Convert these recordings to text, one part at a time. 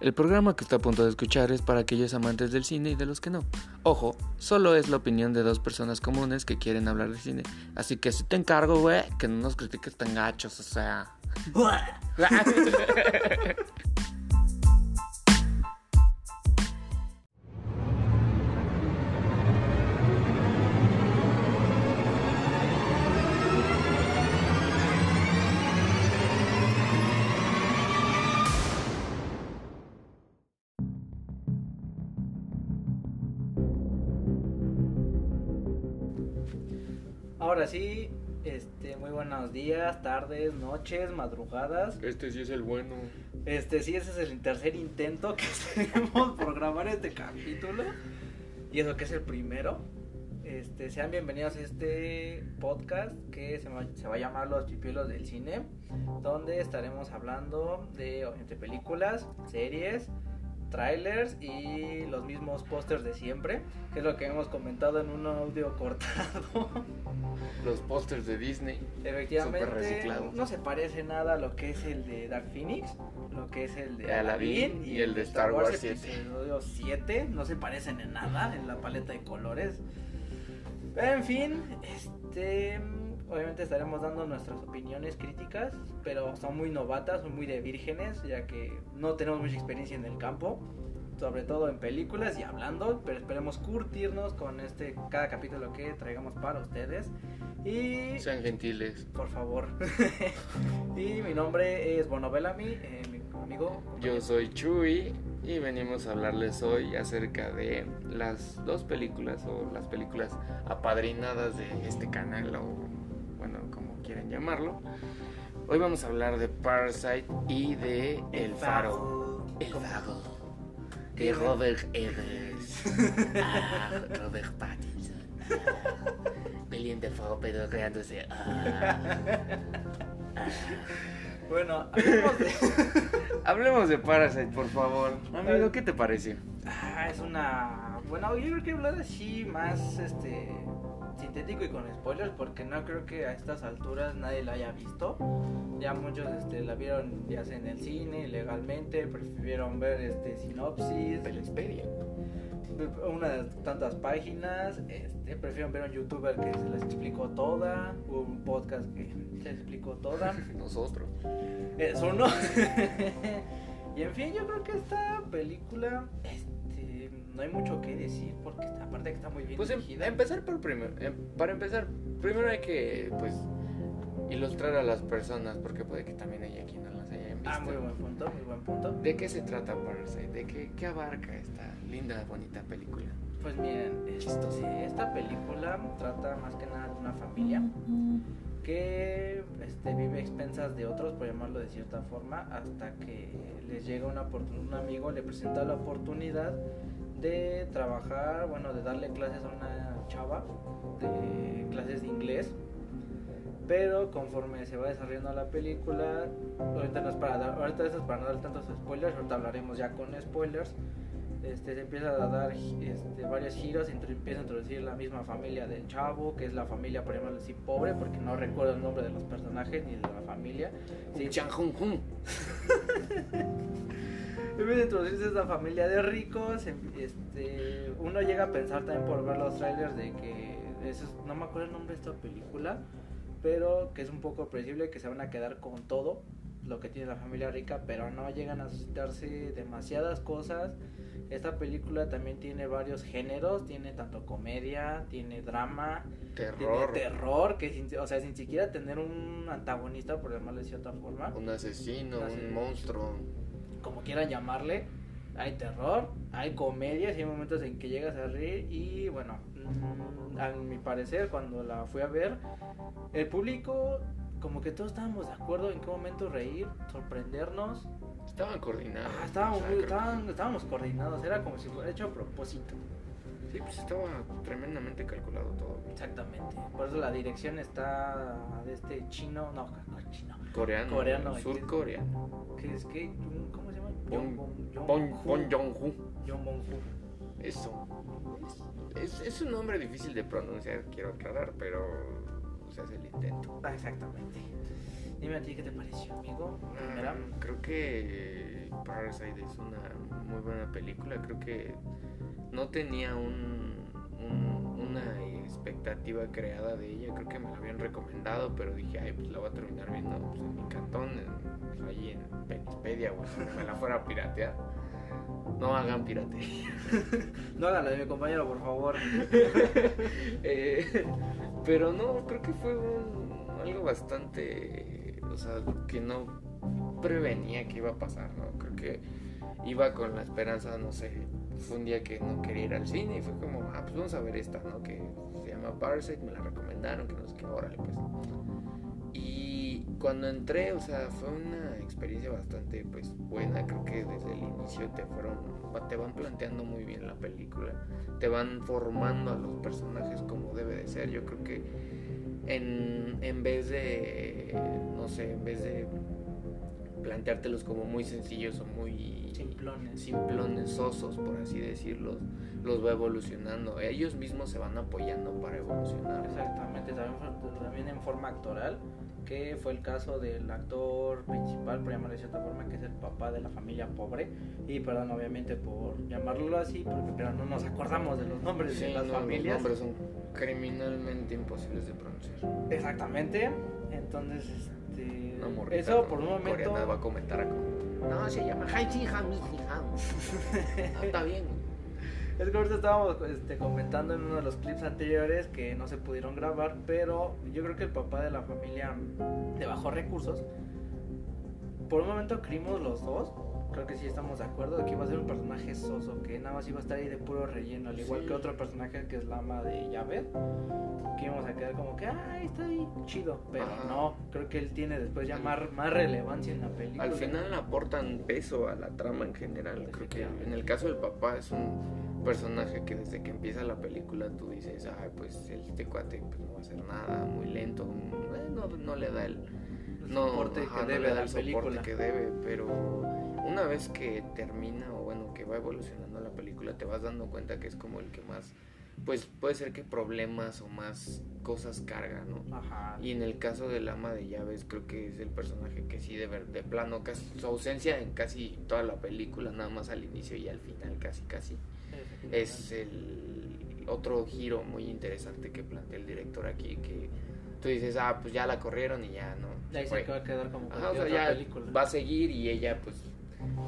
El programa que está a punto de escuchar es para aquellos amantes del cine y de los que no. Ojo, solo es la opinión de dos personas comunes que quieren hablar de cine. Así que si te encargo, güey, que no nos critiques tan gachos, o sea. días, tardes, noches, madrugadas. Este sí es el bueno. Este sí, ese es el tercer intento que tenemos por grabar este capítulo. Y eso que es el primero. Este, sean bienvenidos a este podcast que se va, se va a llamar Los Pipilos del Cine, donde estaremos hablando de obviamente, películas, series, trailers y los mismos pósters de siempre, que es lo que hemos comentado en un audio cortado. Los pósters de Disney. Efectivamente, no se parece nada a lo que es el de Dark Phoenix, lo que es el de Aladdin y el de Star Wars 7. episodio 7, no se parecen en nada en la paleta de colores. Pero en fin, este obviamente estaremos dando nuestras opiniones críticas, pero son muy novatas, son muy de vírgenes, ya que no tenemos mucha experiencia en el campo, sobre todo en películas y hablando, pero esperemos curtirnos con este cada capítulo que traigamos para ustedes. Y Sean gentiles. por favor. y mi nombre es Bono Bellamy, eh, mi amigo. Yo soy Chuy y venimos a hablarles hoy acerca de las dos películas o las películas apadrinadas de este canal o como quieren llamarlo. Hoy vamos a hablar de Parasite y de El Faro. El Faro. De Robert Eggers. Ah, Robert Pattinson. Ah, William Dafoe pedorreándose. Ah. Bueno, hablemos de... Hablemos de Parasite, por favor. Amigo, ¿qué te parece? Ah, es una. Bueno, yo creo que hablar así más este sintético y con spoilers porque no creo que a estas alturas nadie la haya visto. Ya muchos este, la vieron ya sea en el cine, legalmente, prefirieron ver este sinopsis, Xperia. una de tantas páginas, este, prefirieron ver a un youtuber que se les explicó toda, un podcast que se explicó toda. Nosotros. Es uno. y en fin, yo creo que esta película, no hay mucho que decir porque aparte que está muy bien Pues em- dirigida. empezar por primero. em, para empezar, primero hay que pues ilustrar a las personas porque puede que también haya quien no las hayan visto. Ah, muy buen punto, muy buen punto. ¿De qué se trata Parasite? ¿De qué, qué abarca esta linda, bonita película? Pues miren, este, esta película trata más que nada de una familia que este, vive a expensas de otros, por llamarlo de cierta forma, hasta que les llega una un amigo, le presenta la oportunidad de trabajar, bueno, de darle clases a una chava, de clases de inglés. Pero conforme se va desarrollando la película, ahorita no es para dar, ahorita eso es para no dar tantos spoilers, ahorita hablaremos ya con spoilers. Este, se empieza a dar este, varios giros, empieza a introducir la misma familia del chavo, que es la familia, por llamarlo así, pobre, porque no recuerdo el nombre de los personajes ni de la familia. Sí, Chan Hun Hun. Empieza a introducirse esta familia de ricos. em- Este, uno llega a pensar también por ver los trailers de que eso es- no me acuerdo el nombre de esta película, pero que es un poco predecible que se van a quedar con todo lo que tiene la familia rica, pero no llegan a suscitarse demasiadas cosas. Esta película también tiene varios géneros, tiene tanto comedia, tiene drama, Terror. tiene terror, que sin, o sea, sin siquiera tener un antagonista, por llamarlo de cierta forma Un asesino, Un un asesino. monstruo. Como quieran llamarle, hay terror, hay comedias y hay momentos en que llegas a reír y bueno, a mi parecer cuando la fui a ver, el público como que todos estábamos de acuerdo en qué momento reír, sorprendernos, Estaban coordinados. Ah, estábamos, o sea, que- estaban- estábamos coordinados, era como si fuera hecho a propósito. Sí, pues estaba tremendamente calculado todo. Exactamente. Por eso la dirección está de este chino, no, no, chino, Coreano. Coreano, Surcoreano. que es que, ¿cómo? Bon- Bon, bon Jong-ho. Jong Bong-ho. Eso. Es, un nombre difícil de pronunciar, quiero aclarar, pero. O se hace el intento. Ah, exactamente. Dime a ti qué te pareció, amigo. Mm, creo que Parasite es una muy buena película. Creo que no tenía un, un- una expectativa creada de ella. Creo que me la habían recomendado, pero dije, ay, pues la voy a terminar viendo pues, en mi cantón, en- pues, ahí en Penispedia, donde me la fuera a piratear. No hagan piratería. No hagan la de mi compañero, por favor. Eh, pero no, creo que fue un- algo bastante, o sea, que no prevenía que iba a pasar, ¿no? Creo que iba con la esperanza, no sé, fue un día que no quería ir al cine y fue como, ah, pues vamos a ver esta, ¿no? Que llama Parasite, me la recomendaron, que no sé qué, órale, pues. Y cuando entré, o sea, fue una experiencia bastante, pues, buena, creo que desde el inicio te fueron, te van planteando muy bien la película te van formando a los personajes como debe de ser. Yo creo que en, en vez de, no sé, en vez de planteártelos como muy sencillos o muy Simplones. simplones, sosos, por así decirlo, los va evolucionando. Ellos mismos se van apoyando para evolucionar. Exactamente, también, en forma actoral, que fue el caso del actor principal, por llamarlo de cierta forma, que es el papá de la familia pobre. Y perdón, obviamente, por llamarlo así, porque pero no nos acordamos de los nombres Sí, de las no, los familias. nombres son criminalmente imposibles de pronunciar. Exactamente, entonces, este, Una morrita, eso ¿no? por un momento. Va a comentar no, se llama Haichi Hamichi Ham. No, está bien. Es que ahorita estábamos este, comentando en uno de los clips anteriores que no se pudieron grabar, pero yo creo que el papá de la familia de bajos recursos, por un momento creímos los dos, creo que sí estamos de acuerdo, de que iba a ser un personaje soso, que nada más iba a estar ahí de puro relleno, al igual Sí. que otro personaje que es la ama de Javed, que íbamos a quedar como que, ay, está ahí chido, pero Ajá. no, creo que él tiene después ya más, más relevancia en la película. Al final aportan peso a la trama en general. Creo que en el caso del papá es un personaje que desde que empieza la película tú dices, ay, pues este cuate pues, no va a hacer nada, muy lento, eh, no, no le da el, no, ajá, que no debe le a da el soporte película. que debe, pero una vez que termina o bueno, que va evolucionando la película, te vas dando cuenta que es como el que más, pues puede ser que problemas o más cosas carga, ¿no? Ajá. Y en el caso del ama de llaves, creo que es el personaje que sí, de, ver, de plano, casi, su ausencia en casi toda la película, nada más al inicio y al final, casi, casi, es el otro giro muy interesante que plantea el director aquí, que tú dices, ah, pues ya la corrieron y ya, ¿no? Ahí fue. se va a quedar como Ajá, o sea, ya película. va a seguir y ella, pues,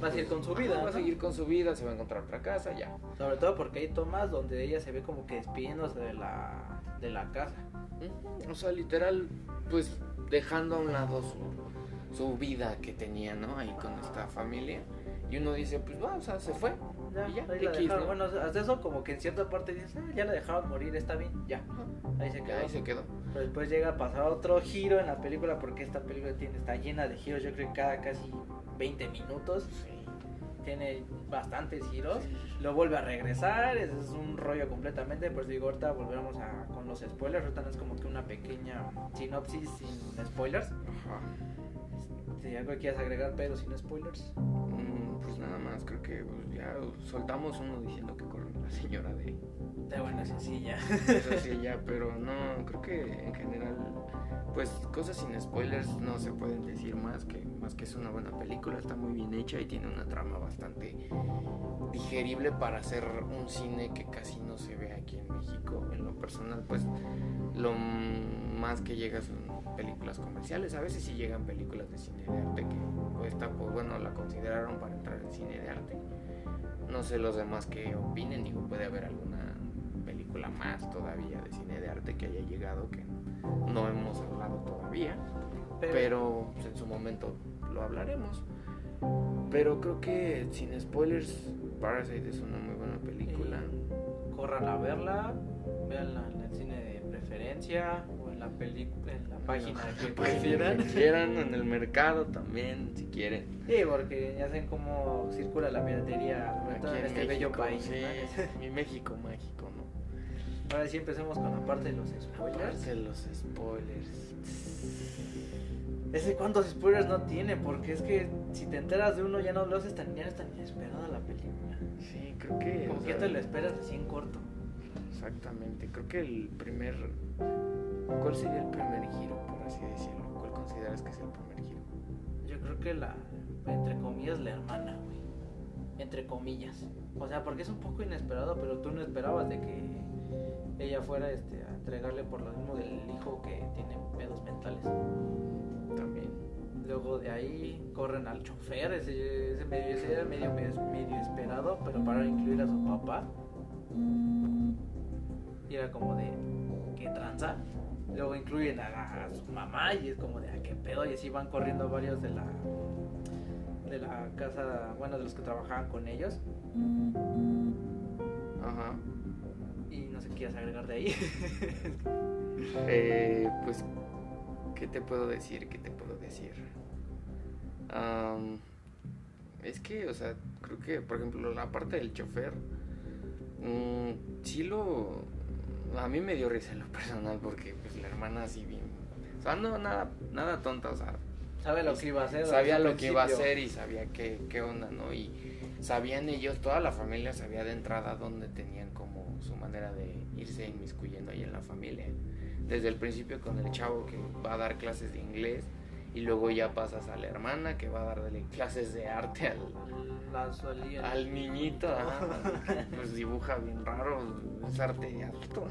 Va a seguir con su vida. va a ¿no? seguir con su vida, se va a encontrar otra casa, ya. Sobre todo porque hay tomas donde ella se ve como que despidiéndose de la, de la casa. O sea, literal, pues dejando a un lado su, su vida que tenía, ¿no? Ahí con esta familia. Y uno dice, pues va, o sea, se fue. Ya, Y ya, ahí la X, dejaron. ¿no? Bueno, hasta eso como que en cierta parte dices, ah, ya la dejaron morir, está bien, ya. Ahí se quedó. Ahí se quedó. Pero después llega a pasar otro giro en la película porque esta película tiene, está llena de giros, yo creo que cada casi 20 minutos tiene bastantes giros. Lo vuelve a regresar, es, es un rollo completamente. Por eso digo, ahorita volvemos a, con los spoilers. Ahorita no es como que una pequeña sinopsis sin spoilers. Ajá. Si algo quieres agregar, pero sin spoilers. Mm, Pues nada más, creo que pues, ya soltamos uno diciendo que corre la señora de De buena sencilla. eso sí ya, pero no, creo que en general, pues cosas sin spoilers no se pueden decir más que más que es una buena película, está muy bien hecha y tiene una trama bastante digerible para hacer un cine que casi no se ve aquí en México. En lo personal, pues lo más que llega son películas comerciales, a veces sí llegan películas de cine de arte que esta, pues bueno, la consideraron para entrar en cine de arte. No sé los demás que opinen, digo, puede haber alguna película más todavía de cine de arte que haya llegado que no hemos hablado todavía, pero pues, en su momento lo hablaremos. Pero creo que sin spoilers, Parasite es una muy buena película. corran a verla, véanla en el cine de preferencia la película, en la página que prefieran. Quieran, en el mercado también, si quieren. Sí, porque ya saben cómo circula la piratería Aquí en en este bello país. sí, ¿no? mi México mágico, ¿no? Ahora sí empecemos con la parte de los spoilers. Aparte los spoilers. Ese cuántos spoilers no tiene, porque es que si te enteras de uno ya no lo haces tan, ya no es tan inesperada la película. Sí, creo que. Como que ya te lo esperas así en corto. Exactamente. Creo que el primer. ¿Cuál sería el primer giro, por así decirlo? ¿Cuál consideras que es el primer giro? Yo creo que la, entre comillas, la hermana, güey. Entre comillas. O sea, porque es un poco inesperado, pero tú no esperabas de que ella fuera este, a entregarle por lo mismo del hijo que tiene pedos mentales. También. Luego de ahí corren al chofer, ese, ese medio, ese era medio, medio esperado, pero para incluir a su papá. Y era como de, ¿qué tranza? Luego incluyen a, a su mamá y es como de, ¿a qué pedo? Y así van corriendo varios de la de la casa, bueno, de los que trabajaban con ellos. Ajá. Y no sé qué quieras agregar de ahí. Eh, pues, ¿qué te puedo decir? ¿Qué te puedo decir? Es que, o sea, creo que, por ejemplo, la parte del chofer, mm, sí lo... A mí me dio risa en lo personal porque pues la hermana así bien... O sea, no, nada, nada tonta, o sea, Sabe lo que iba a hacer. sabía lo que iba a hacer y sabía qué, qué onda, ¿no? Y sabían ellos, toda la familia sabía de entrada dónde tenían como su manera de irse inmiscuyendo ahí en la familia. Desde el principio con el chavo que va a dar clases de inglés y luego ya pasas a la hermana que va a darle clases de arte al, La solía. al niñito, ajá, pues dibuja bien raro, es arte de alto.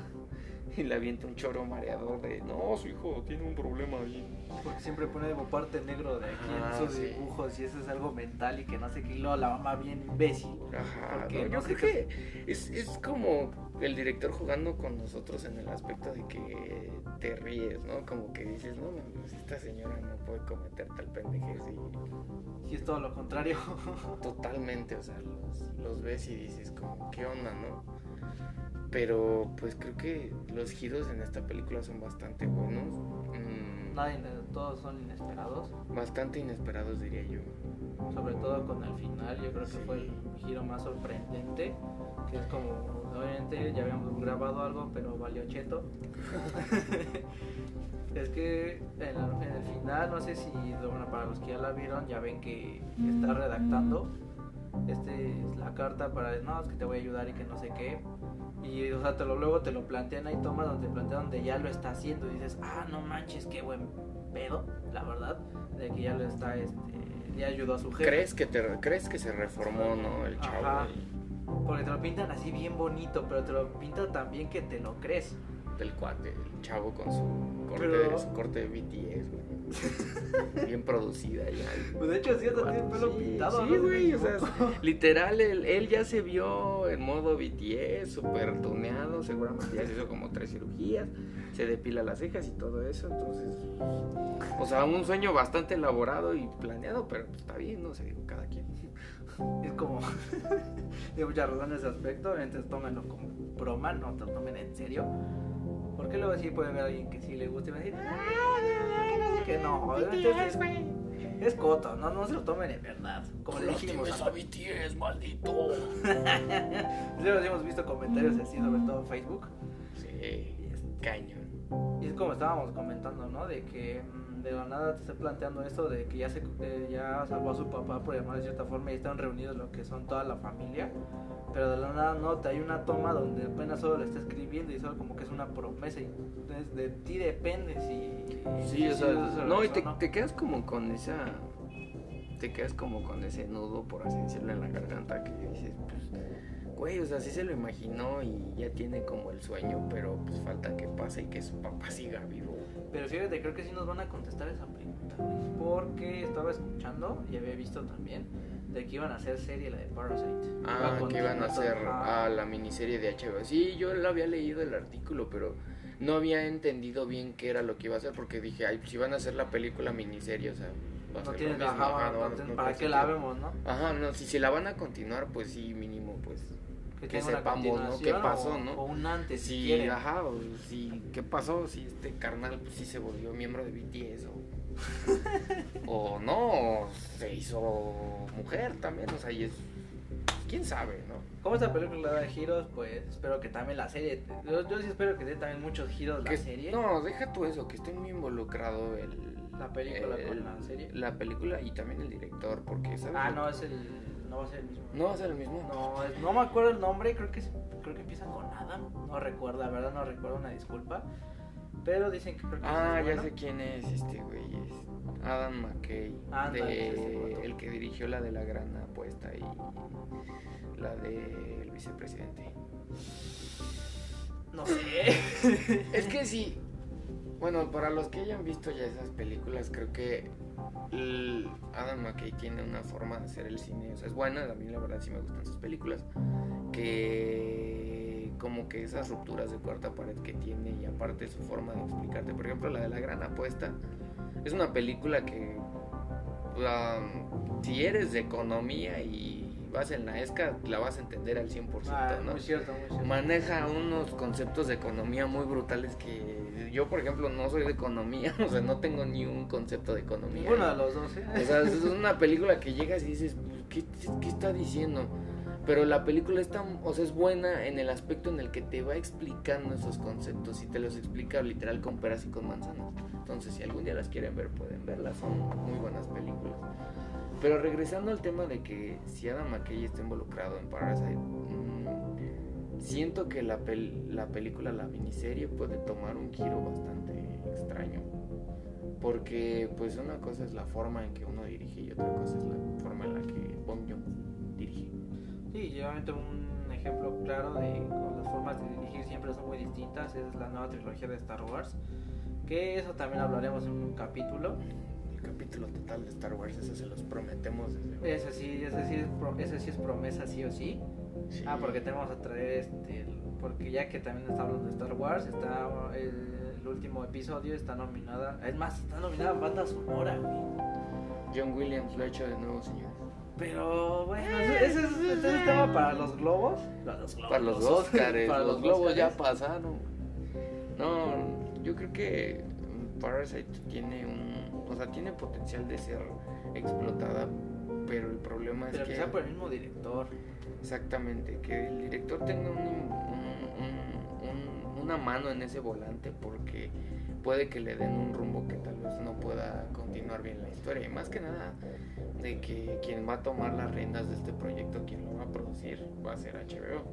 Y le avienta un choro mareador de, no, su hijo tiene un problema ahí. Porque siempre pone como parte negro de aquí Ah, en sus sí. dibujos y eso es algo mental y que no sé qué. Y luego la mamá bien imbécil. Ajá, Porque no, no yo sé creo que es, es como el director jugando con nosotros en el aspecto de que te ríes, ¿no? Como que dices, no, mames, esta señora no puede cometer tal pendejez y Y es todo lo contrario. totalmente, o sea, los, los ves y dices como, ¿qué onda, no? Pero pues creo que los giros en esta película son bastante buenos, mm, Nadie, todos son inesperados. bastante inesperados diría yo. Sobre todo con el final. Yo creo que Sí. fue el giro más sorprendente. Que es como, obviamente ya habíamos grabado algo, pero valió cheto. es que en, en el final, no sé si, bueno, para los que ya la vieron, ya ven que está redactando este es la carta para no es que te voy a ayudar y que no sé qué y o sea te lo luego te lo plantean ahí toma donde plantean donde ya lo está haciendo y dices ah no manches qué buen pedo la verdad de que ya lo está este ya ayudó a su jefe ¿Crees que, te, ¿Crees que se reformó, no? El chavo. Ajá. porque te lo pintan así bien bonito pero te lo pintan tan bien que te lo crees del cuate, el chavo con su corte, Pero- de, su corte de BTS, güey. Bien producida ya. pues de hecho sí hasta tiene el pelo Sí, pintado sí, ¿no? güey, o sea, literal, él, él ya se vio en modo BTS, súper tuneado, seguramente ya se hizo como tres cirugías, se depila las cejas y todo eso, entonces, o sea, un sueño bastante elaborado y planeado, pero pues, está bien, no sé, digo, cada quien. es como de mucha razón en ese aspecto entonces tómenlo como broma no te lo tomen en serio porque luego sí puede haber alguien que sí le guste y va a decir "Ah, que no no obviamente es, coto no no se lo tomen en verdad como le dijimos a BTS, maldito. sí hemos visto comentarios así sobre todo en Facebook Sí, y es, cañón. y es como estábamos comentando no de que mm, de la nada te estoy planteando esto de que ya se eh, ya salvó a su papá por llamar de cierta forma y están reunidos lo que son toda la familia pero de la nada no te hay una toma donde apenas solo le está escribiendo y solo como que es una promesa y entonces de ti depende si Sí, o si sea, eso no, y o te, te quedas como con esa. Te quedas como con ese nudo, por así decirlo, en la garganta que dices, pues, güey, o sea, sí se lo imaginó y ya tiene como el sueño, pero pues falta que pase y que su papá siga vivo. Pero fíjate, creo que sí nos van a contestar esa pregunta, güey, porque estaba escuchando y había visto también de que iban a hacer serie la de Parasite. Ah, que iban a hacer a la miniserie de HBO. Sí, yo lo había leído el artículo, pero no había entendido bien qué era lo que iba a hacer, porque dije, ay, pues si van a hacer la película miniserie, o sea, va a No ajá, no no- no para tiene que la vemos, ¿no? Ajá, no, si se la van a continuar, pues sí, mínimo, pues que una sepamos, ¿no? ¿Qué pasó, o- no? O un antes, si quieren. ajá, o si, ¿qué pasó? Si este carnal pues, sí se volvió miembro de BTS o, o no, o se hizo mujer también, o sea, y es, quién sabe, ¿no? Como esta película da giros, pues espero que también la serie. Yo, yo sí espero que dé también muchos giros la Que- serie. No, deja tú eso, que esté muy involucrado el... La película el- con la serie. La película y también el director, porque, ¿sabes? Ah, no, que- es el. No va a ser el mismo. ¿No va a ser el mismo? No, es- no me acuerdo el nombre, creo que creo que empieza con Adam, no recuerdo, la verdad no recuerdo, una disculpa. Pero dicen que creo que Ah, es ya bueno. sé quién es este güey. Es Adam McKay. De- vato. el que dirigió la de la gran apuesta y la del vicepresidente. No sé. Es que sí. Bueno, para los que hayan visto ya esas películas, creo que el Adam McKay tiene una forma de hacer el cine. O sea, es buena, a mí la verdad sí me gustan sus películas. Que como que esas rupturas de cuarta pared que tiene y aparte su forma de explicarte. Por ejemplo, la de la gran apuesta. Es una película que um, si eres de economía y vas en la ESCA, la vas a entender al 100%, Ah, ¿no? muy cierto, muy cierto. maneja unos conceptos de economía muy brutales que yo, por ejemplo, no soy de economía, o sea, no tengo ni un concepto de economía. Ninguno de los dos, ¿eh? O sea, es una película que llegas y dices, ¿qué, qué está diciendo? Pero la película está, o sea, es buena en el aspecto en el que te va explicando esos conceptos y te los explica literal con peras y con manzanas. Entonces, si algún día las quieren ver, pueden verlas, son muy buenas películas. Pero regresando al tema de que si Adam McKay está involucrado en Parasite, mm, siento que la, pel- la película, la miniserie puede tomar un giro bastante extraño. Porque pues una cosa es la forma en que uno dirige y otra cosa es la forma en la que Bong Joon dirige. Sí, obviamente un ejemplo claro de cómo las formas de dirigir siempre son muy distintas es la nueva trilogía de Star Wars. Que eso también hablaremos en un capítulo. El capítulo total de Star Wars, ese se los prometemos desde... Ese sí, ese sí, es, pro- ese sí es promesa, sí o sí. Sí. Ah, porque tenemos a traer este. el- Porque ya que también está hablando de Star Wars, está el, el último episodio, está nominada. Es más, está nominada banda sonora, güey. John Williams lo ha hecho de nuevo, señores. Pero bueno, ese, ese es, ese es el tema para los globos. Para los globos. Para los Oscars, Para los, globos ya pasaron. No, yo creo que Parasite tiene un, o sea, tiene potencial de ser explotada, pero el problema es Pero que que sea por el mismo director. Exactamente que el director tenga un- un- un- un- una mano en ese volante porque puede que le den un rumbo que tal vez no pueda continuar bien la historia y más que nada de que quien va a tomar las riendas de este proyecto, quien lo va a producir, va a ser HBO.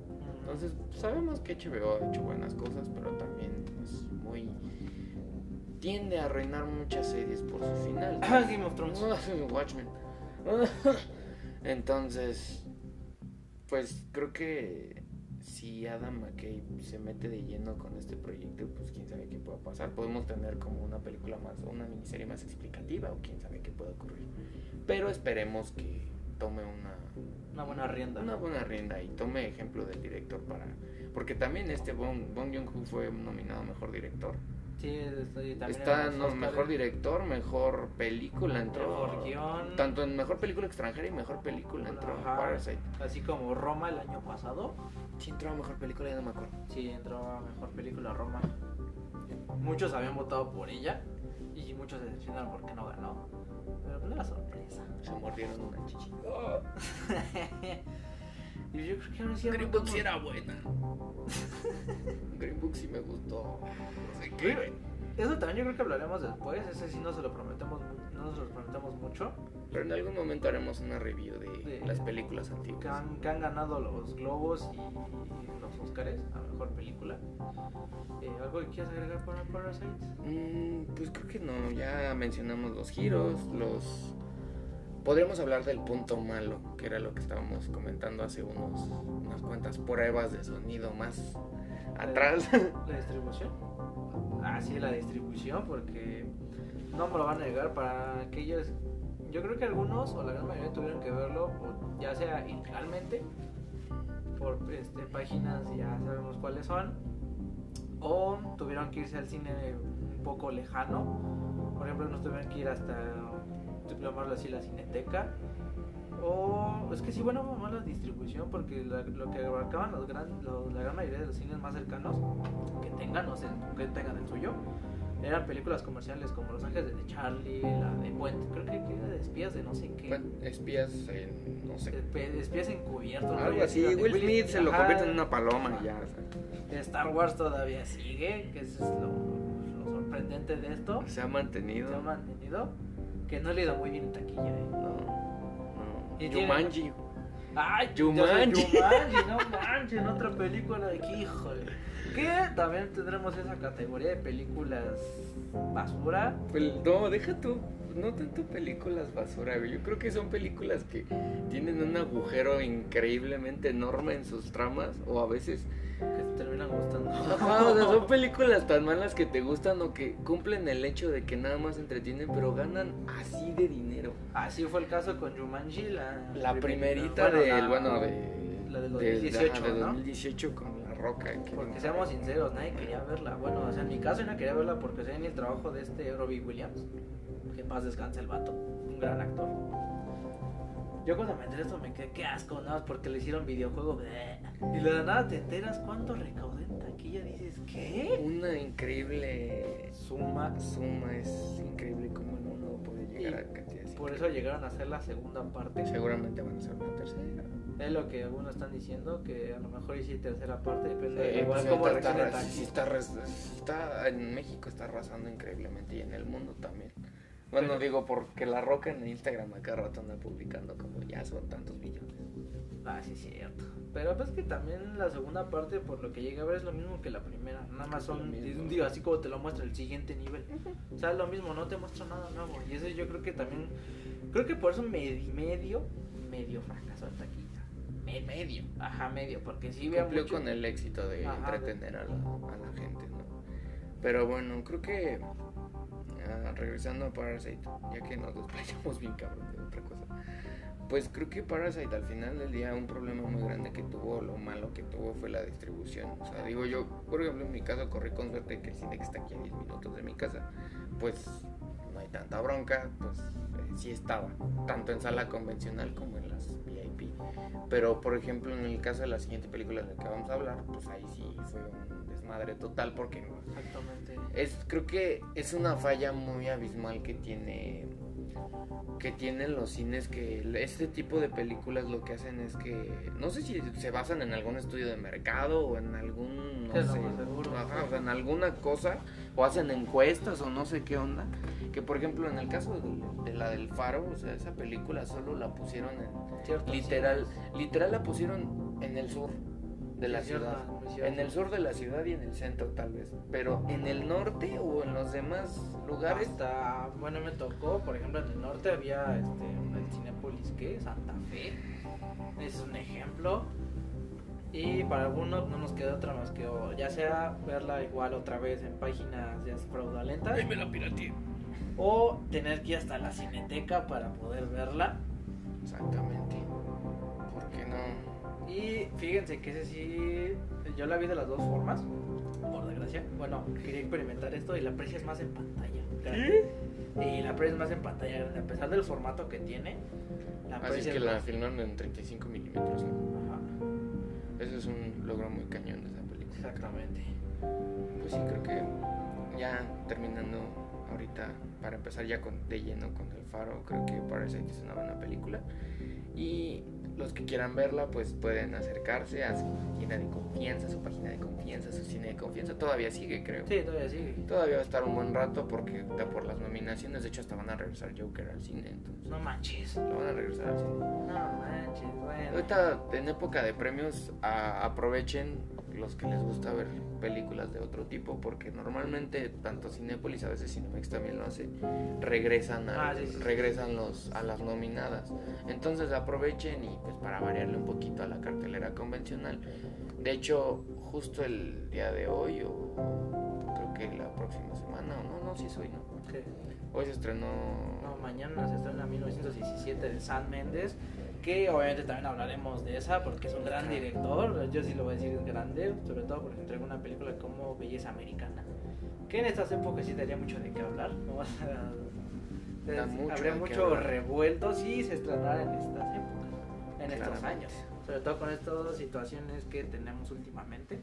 Entonces, sabemos que HBO ha hecho buenas cosas, pero también es muy. tiende a arruinar muchas series por su final. Game of Thrones. Watchmen. Entonces, pues creo que si Adam McKay se mete de lleno con este proyecto, pues quién sabe qué pueda pasar. Podemos tener como una película más, o una miniserie más explicativa, o quién sabe qué puede ocurrir. Pero esperemos que tome una Una buena rienda. una buena rienda y tome ejemplo del director para porque también este Bong, Bong Joon-ho fue nominado mejor director Sí, está no, mejor director mejor película entró Mejor guion. tanto en mejor película extranjera y mejor película entró Ajá. Parasite Así como Roma el año pasado. sí entró a mejor película ya no me acuerdo Sí, entró a mejor película Roma. Muchos habían votado por ella y muchos se decepcionaron porque no ganó. Pero pues era sorpresa. se mordieron una chichi y yo creo que ahora sí Green Book sí era buena Green Book sí me gustó no sé qué. Eso también yo creo que hablaremos después. Ese sí no se lo prometemos, no se lo prometemos mucho. pero en algún momento haremos una review de De- las películas Que antiguas han, que han ganado los Globos y los Oscars a mejor película. Eh, ¿Algo que quieras agregar para Parasite? Mm, pues creo que no, ya mencionamos los giros, los... Podríamos hablar del punto malo, que era lo que estábamos comentando hace unos, unas cuantas pruebas de sonido más atrás. ¿La distribución? Ah, sí, la distribución, porque no me lo van a negar para aquellos. Yo creo que algunos, o la gran mayoría, tuvieron que verlo, ya sea ilegalmente, por este, páginas, ya sabemos cuáles son, o tuvieron que irse al cine un poco lejano. Por ejemplo, nos tuvieron que ir hasta, llamarlo así, la cineteca. O es que sí, bueno, más la distribución, porque la- lo que abarcaban los gran, los- la gran mayoría de los cines más cercanos que tengan, o sea, que tengan el suyo, eran películas comerciales como Los Ángeles de Charlie, la de Puente, creo que era de espías de no sé qué. Espías en, no sé, Espe- Espías encubiertos. ¿no? algo Y así. Will Smith se lo convierte en una paloma y ya. o sea, Star Wars todavía sigue, que es lo, lo sorprendente de esto. se ha mantenido. Se ha mantenido, que no le ha ido muy bien en taquilla. ¿eh? No, no. Y tiene-. Ay, Jumanji. Jumanji, no manches, en otra película de que, híjole. Que también tendremos esa categoría de películas basura. Pues, no, deja tú. No tanto películas basura. Yo creo que son películas que tienen un agujero increíblemente enorme en sus tramas. O a veces. Que te terminan gustando. Ajá, o sea, son películas tan malas que te gustan o que cumplen el hecho de que nada más entretienen, pero ganan así de dinero. Así fue el caso con Jumanji, la, La primerita bueno, del, la- bueno, de, la del del- 2018, ajá, de ¿no? 2018 con La Roca. que Porque no- seamos sinceros, nadie quería verla. Bueno, o sea, en mi caso yo no quería verla porque sé en el trabajo de este Robbie Williams. Que en paz descanse el vato, un gran actor. Yo cuando me enteré esto me quedé, qué asco, ¿no? Porque le hicieron videojuego. bleh. Y de la nada te enteras cuánto recaudó en taquilla. Dices, ¿qué? Una increíble Suma. suma, es increíble cómo el mundo puede llegar Y a cantidades. Por eso llegaron a hacer la segunda parte. Seguramente van a ser una tercera. Es lo que algunos están diciendo, que a lo mejor hice tercera parte, depende de igual pues, cómo está, está, está- en México está arrasando increíblemente y en el mundo también. Bueno, Pero- digo, porque La Roca en Instagram acá rato anda publicando como ya son tantos millones. Ah, sí, cierto. Pero pues que también la segunda parte, por lo que llegué a ver, es lo mismo que la primera. Nada más son, mismo. digo, así como te lo muestra el siguiente nivel. O sea, es lo mismo, no te muestra nada nuevo. Y eso yo creo que también, creo que por eso medio, medio, medio fracasó en taquilla. Me- Medio, ajá, medio, porque sí Cumplió mucho- con el éxito de Ajá, entretener a la, a la gente, ¿no? Pero bueno, creo que ah, regresando a Parasite, ya que nos desplayamos bien cabrón de otra cosa, pues creo que Parasite al final del día un problema muy grande que tuvo, lo malo que tuvo fue la distribución. O sea, digo yo, por ejemplo, en mi caso corrí con suerte que el cine que está aquí a 10 minutos de mi casa, pues no hay tanta bronca, pues eh, sí estaba, tanto en sala convencional como en las VIP. Pero por ejemplo, en el caso de la siguiente película de la que vamos a hablar, pues ahí sí fue un desmadre total porque Exactamente. es creo que es una falla muy abismal que tiene que tienen los cines que este tipo de películas lo que hacen es que no sé si se basan en algún estudio de mercado o en algún no sé, más seguro. ajá, o sea, en alguna cosa o hacen encuestas o no sé qué onda que por ejemplo en el caso de, de la del faro o sea esa película solo la pusieron en Cierto, literal sí. literal la pusieron en el sur de la ciudad. en el sur de la ciudad y en el centro tal vez. Pero en el norte o en los demás lugares. Hasta, bueno, me tocó, por ejemplo, en el norte había este, el Cinépolis que Santa Fe. Es un ejemplo. Y para algunos no nos queda otra más que o ya sea verla igual otra vez en páginas ya fraudulentas. Me la pirateé. O tener que ir hasta la cineteca para poder verla. exactamente. ¿por qué no? Y fíjense que ese sí, yo la vi de las dos formas, por desgracia. Bueno, quería experimentar esto y la aprecio es más en pantalla. grande. Y la aprecio es más en pantalla a pesar del formato que tiene. La así que la más- filmaron en 35 milímetros ¿no? Ajá, eso es un logro muy cañón de esa película exactamente. pues sí creo que ya terminando ahorita para empezar ya con, de lleno con el faro creo que Parasite es una buena película y los que quieran verla pues pueden acercarse a su tienda de confianza su página de confianza su cine de confianza todavía sigue creo Sí, todavía sigue. todavía va a estar un buen rato porque da por las nominaciones de hecho hasta van a regresar Joker al cine entonces No manches. la van a regresar al cine No manches, bueno. Ahorita en época de premios a- aprovechen los que les gusta ver películas de otro tipo porque normalmente tanto Cinépolis a veces Cinemex también lo hace regresan a, Ah, sí, sí, sí. regresan los a las nominadas entonces aprovechen y pues para variarle un poquito a la cartelera convencional de hecho justo el día de hoy o creo que la próxima semana o no no si es hoy no ¿Qué? hoy se estrenó No, mañana se estrena 1917 de San Méndez, que obviamente también hablaremos de esa porque es un gran director, yo sí lo voy a decir es grande, sobre todo porque entrega una película como Belleza Americana, que en estas épocas sí daría mucho de qué hablar, no vas a- mucho habría mucho revuelto si se estrenara en estas épocas, en estos años, sobre todo con estas situaciones que tenemos últimamente.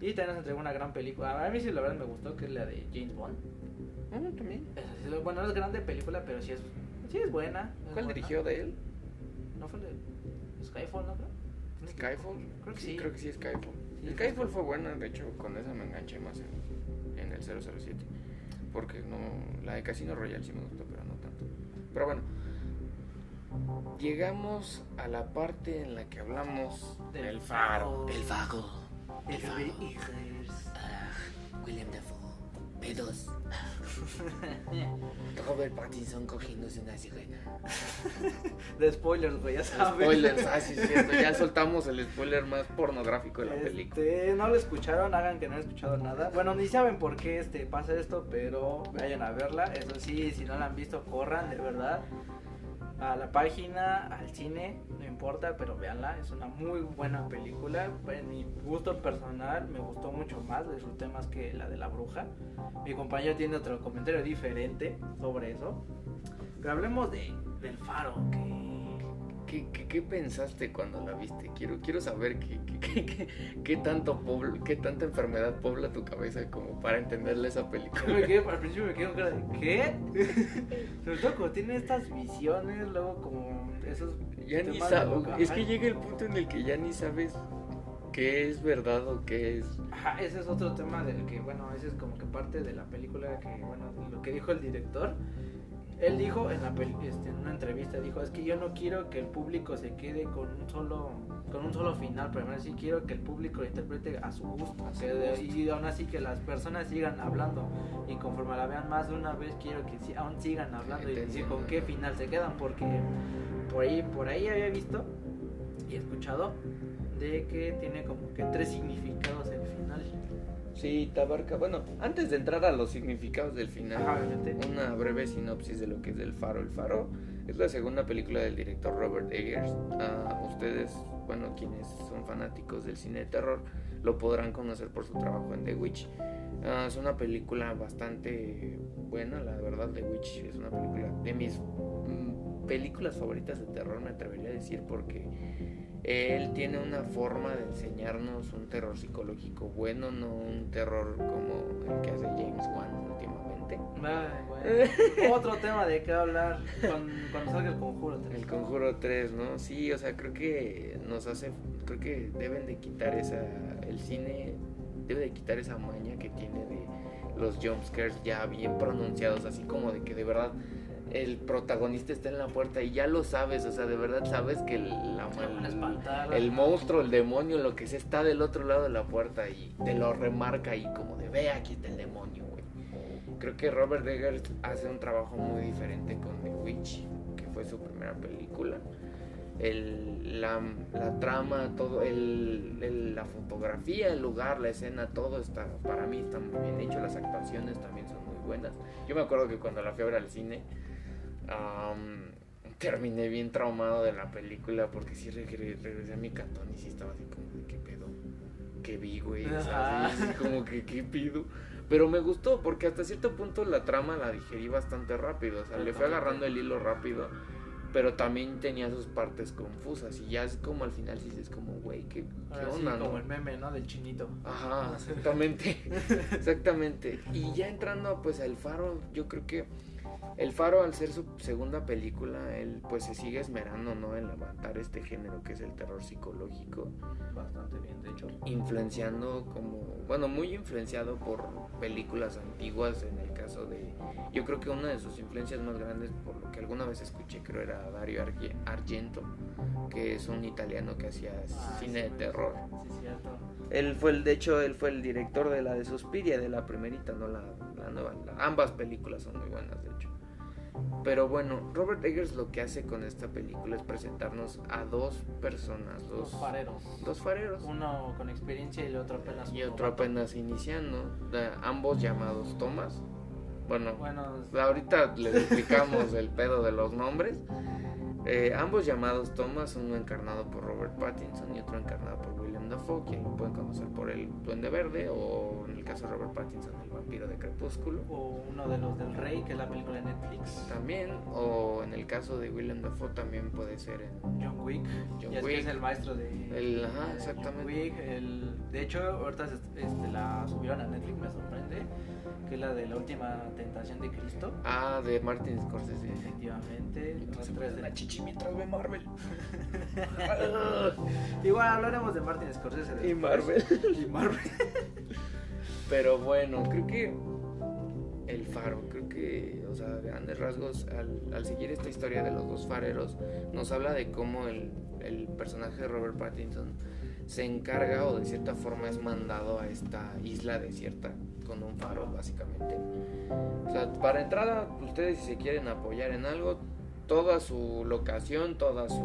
Y también nos entregó una gran película. A mí sí la verdad me gustó, que es la de James Bond. Ah, también. Bueno, no es grande película, pero sí es, sí es buena. es ¿cuál buena. dirigió de él? ¿No fue de Skyfall, no creo? Skyfall. Creo que sí, creo que sí, Skyfall. Sí, Skyfall fue buena, de hecho, con esa me enganché más en, en el 007. Porque no, la de Casino Royale sí me gustó, pero no tanto. Pero bueno, llegamos a la parte en la que hablamos Del del faro. El faro. El. Hijers. Ah, William Dafoe. P2. Robert Pattinson cogiéndose una sirena. De spoilers, güey, ya sabes. Spoilers, ah, sí, es cierto. Ya soltamos el spoiler más pornográfico de la película. Este, no lo escucharon, hagan que no han escuchado nada. Bueno, ni saben por qué este, pasa esto, pero vayan a verla. Eso sí, si no la han visto, corran, de verdad. A la página, al cine, no importa, pero véanla. Es una muy buena película. En mi gusto personal, me gustó mucho más. Disfruté más que la de la bruja. Mi compañero tiene otro comentario diferente sobre eso. Pero hablemos de, del faro, ¿Qué, qué, qué pensaste cuando la viste? Quiero, quiero saber qué, qué, qué, tanto pobl- qué tanta enfermedad pobla tu cabeza como para entenderle esa me película. quedé, al principio me quedé con cara de ¿qué? Sobre todo cuando tiene estas visiones, luego como esos Ya ni. Es que llega el punto en el que ya ni sabes qué es verdad o qué es. Ajá, ese es otro tema del que, bueno, ese es como que parte de la película que, bueno, lo que dijo el director. Él dijo en, la este, en una entrevista, dijo, es que yo no quiero que el público se quede con un solo con un solo final, pero sí quiero que el público lo interprete a su gusto, A su que de- gusto. y aún así que las personas sigan hablando y conforme la vean más de una vez quiero que sí- aún sigan hablando y decir con qué final se quedan, porque por ahí, por ahí había visto y escuchado de que tiene como que tres significados el final. Sí, Tabarca. Bueno, antes de entrar a los significados del final, Ajá, una breve sinopsis de lo que es El Faro. El Faro es la segunda película del director Robert Eggers. Ah, ustedes, bueno, quienes son fanáticos del cine de terror, lo podrán conocer por su trabajo en The Witch. Ah, es una película bastante buena, la verdad. The Witch es una película de mis mm, películas favoritas de terror, me atrevería a decir, porque él tiene una forma de enseñarnos un terror psicológico bueno, no un terror como el que hace James Wan últimamente. Ay, bueno. Otro tema de qué hablar cuando, cuando salga el conjuro. tres. El Conjuro 3, ¿no? Sí, o sea, creo que nos hace, creo que deben de quitar esa, el cine debe de quitar esa maña que tiene de los jumpscares ya bien pronunciados, así como de que de verdad el protagonista está en la puerta y ya lo sabes, o sea, de verdad sabes que el, la, el- el monstruo, el demonio, lo que sea, está del otro lado de la puerta y te lo remarca ahí como de, ve, aquí está el demonio, güey. Creo que Robert Eggers hace un trabajo muy diferente con The Witch, que fue su primera película. El, la, la trama, todo, el, el- la fotografía, el lugar, la escena, todo está, para mí está muy bien hecho. Las actuaciones también son muy buenas. Yo me acuerdo que cuando la fui a ver al cine, am, terminé bien traumado de la película porque sí regre- regresé a mi cantón y sí estaba así como de qué pedo, qué vi, güey, así como que qué pido. Pero me gustó porque hasta cierto punto la trama la digerí bastante rápido, o sea, le fui agarrando el hilo rápido, pero también tenía sus partes confusas y ya es como al final sí es como, güey, qué, qué Ahora sí, onda, como no? el meme, ¿no? Del chinito. Ajá, exactamente. exactamente. Y ya entrando pues al Faro, yo creo que el Faro al ser su segunda película, él pues se sigue esmerando, ¿no? En levantar este género que es el terror psicológico, Bastante bien, de hecho. influenciando como, bueno, muy influenciado por películas antiguas en el caso de, yo creo que una de sus influencias más grandes, por lo que alguna vez escuché, creo era Dario Arge- Argento, que es un italiano que hacía Ah, cine sí, de terror. Sí, cierto. Él fue el, de hecho, él fue el director de la de Suspiria, de la primerita, no la, la nueva. La- ambas películas son muy buenas, de hecho. Pero bueno, Robert Eggers lo que hace con esta película es presentarnos a dos personas, Los dos, fareros. dos fareros. Uno con experiencia y el otro apenas. Y otro apenas iniciando, ambos llamados Thomas. Bueno, Bueno, ahorita les explicamos el pedo de los nombres. Eh, ambos llamados Thomas, uno encarnado por Robert Pattinson y otro encarnado por William Dafoe, quien pueden conocer por el Duende Verde o en el caso de Robert Pattinson, el vampiro de Crepúsculo. o uno de los del Rey, que es la película de Netflix. También, o en el caso de William Dafoe también puede ser en John Wick. John ya es Wick. que es el maestro de. El- ajá, exactamente. John Wick. El, de hecho, ahorita este, la subieron a Netflix, me sorprende. Que es la de la última tentación de Cristo. Ah, de Martin Scorsese. Efectivamente. Entonces, otra es de- la chichi mientras ve Marvel. Igual hablaremos de Martin Scorsese. y después. Marvel. Y Marvel. Pero bueno, creo que el faro. Creo que, o sea, de grandes rasgos, al, al, seguir esta historia de los dos fareros, nos habla de cómo el, el, personaje de Robert Pattinson se encarga o de cierta forma es mandado a esta isla desierta con un faro, básicamente. O sea, para entrada, ustedes si se quieren apoyar en algo, toda su locación, toda su,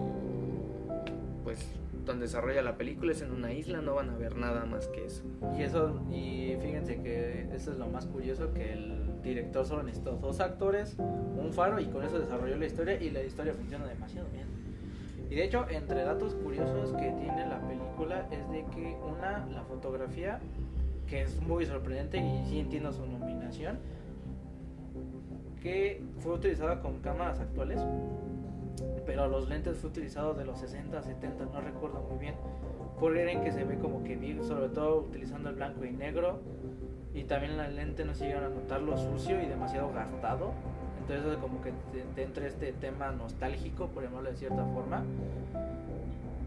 pues, donde desarrolla la película es en una isla, no van a ver nada más que eso. Y eso, y fíjense que eso es lo más curioso, que el director solo necesitó dos actores, un faro y con eso desarrolló la historia y la historia funciona demasiado bien. Y de hecho, entre datos curiosos que tiene la película es de que una, la fotografía, que es muy sorprendente y sí entiendo su nominación, que fue utilizada con cámaras actuales pero los lentes fue utilizado de los 60, 70, no recuerdo muy bien. Por en que se ve como que sobre todo utilizando el blanco y negro. Y también la lente no se llegaron a notar lo sucio y demasiado gastado. Entonces como que te, entra este tema nostálgico, por llamarlo de cierta forma.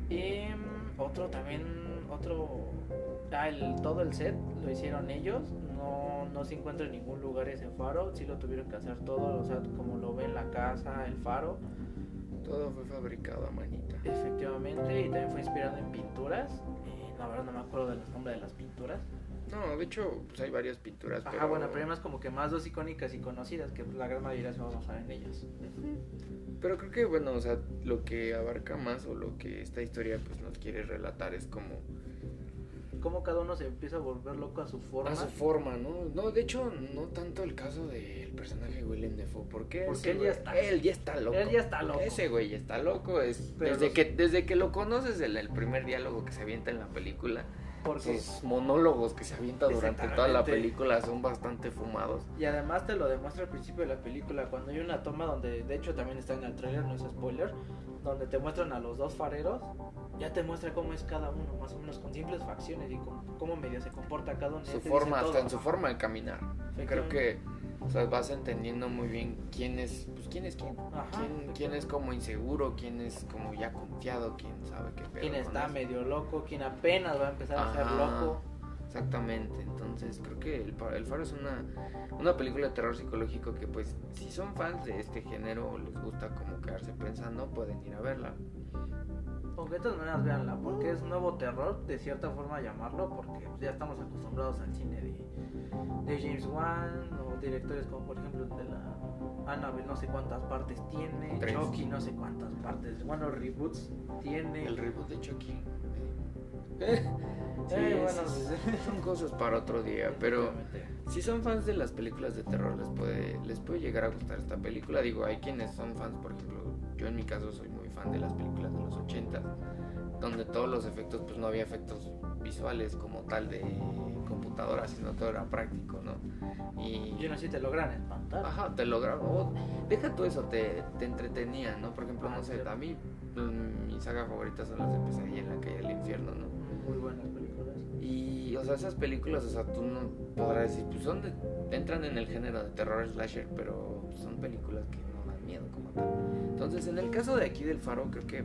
Y mm, otro también, otro, ah, el, todo el set lo hicieron ellos. No, no se encuentra en ningún lugar ese faro. Sí lo tuvieron que hacer todo, o sea, como lo ve en la casa, el faro todo fue fabricado a manita. Efectivamente, y también fue inspirado en pinturas. Eh, la verdad no me acuerdo de los nombres de las pinturas. No, de hecho, pues hay varias pinturas. Ajá, bueno, pero hay más como que más dos icónicas y conocidas que la gran mayoría se va a basar en ellas. Pero creo que, bueno, o sea, lo que abarca más o lo que esta historia pues nos quiere relatar es como cómo cada uno se empieza a volver loco a su forma. A su forma, ¿no? No, de hecho, no tanto el caso del personaje de Willem Dafoe. porque Porque él ya está. Él ya está loco. Él ya está loco. Ese güey ya está loco. Es, desde, que, desde que lo conoces, el, el primer diálogo que se avienta en la película porque sus monólogos que se avienta durante toda la película son bastante fumados. Y además te lo demuestra al principio de la película, cuando hay una toma donde, de hecho también está en el trailer, no es spoiler, donde te muestran a los dos fareros, ya te muestra cómo es cada uno, más o menos con simples facciones y cómo, medio se comporta cada uno. Su forma, hasta en su forma de caminar. Creo que o sea, vas entendiendo muy bien quién es, pues quién es quién. quién, es como inseguro, quién es como ya confiado, quién sabe qué pedo. Quién está medio loco, quién apenas va a empezar a ser loco. Exactamente, entonces creo que el, el Faro es una, una película de terror psicológico que pues si son fans de este género o les gusta como quedarse pensando pueden ir a verla. Aunque de todas maneras veanla, porque es nuevo terror, de cierta forma llamarlo, porque ya estamos acostumbrados al cine de, de James Wan o directores como por ejemplo de la Annabelle no sé cuántas partes tiene, Chucky no sé cuántas partes, bueno reboots tiene. El reboot de Chucky. Eh, bueno, son cosas para otro día, pero si son fans de las películas de terror les puede les puede llegar a gustar esta película. Digo, hay quienes son fans, por ejemplo, yo en mi caso soy muy fan de las películas de los 80 donde todos los efectos pues no había efectos visuales como tal de computadora, sino todo era práctico, ¿no? Y yo no sé si te logran espantar. Ajá, te logran, deja todo eso, te, te entretenía, ¿no? Por ejemplo, no sé, a mí mm, mi saga favorita son las de Pesadilla en la calle del infierno, ¿no? Muy buenas películas. Y, o sea, esas películas, o sea, tú no podrás decir, pues son de, entran en el género de terror slasher, pero son películas que no dan miedo como tal. Entonces, en el caso de aquí del Faro, creo que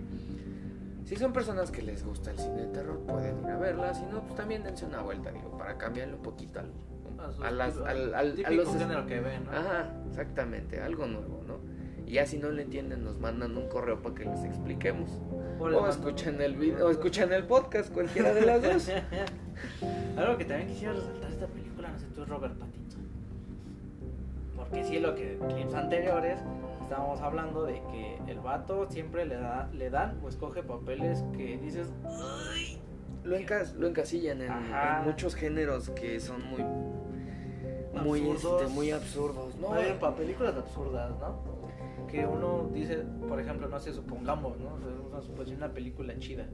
si son personas que les gusta el cine de terror, pueden ir a verla. Si no, pues también dense una vuelta, digo, para cambiarle un poquito al, a, las, al, al, a los género que ven, ¿no? Ajá, exactamente, algo nuevo, ¿no? Y ya si no le entienden, nos mandan un correo para que les expliquemos. O, escuchen el video, o escuchan el podcast, cualquiera de las dos. Algo que también quisiera resaltar esta película, no sé tú, Robert Pattinson. Porque sí, lo que clips anteriores estábamos hablando de que el vato siempre le da le dan o escoge papeles que dices lo, encas, lo encasillan en, muchos géneros que son muy muy absurdos, este, muy absurdos no hay películas absurdas no que uno dice, por ejemplo, no sé, supongamos, ¿no? Una, una película chida.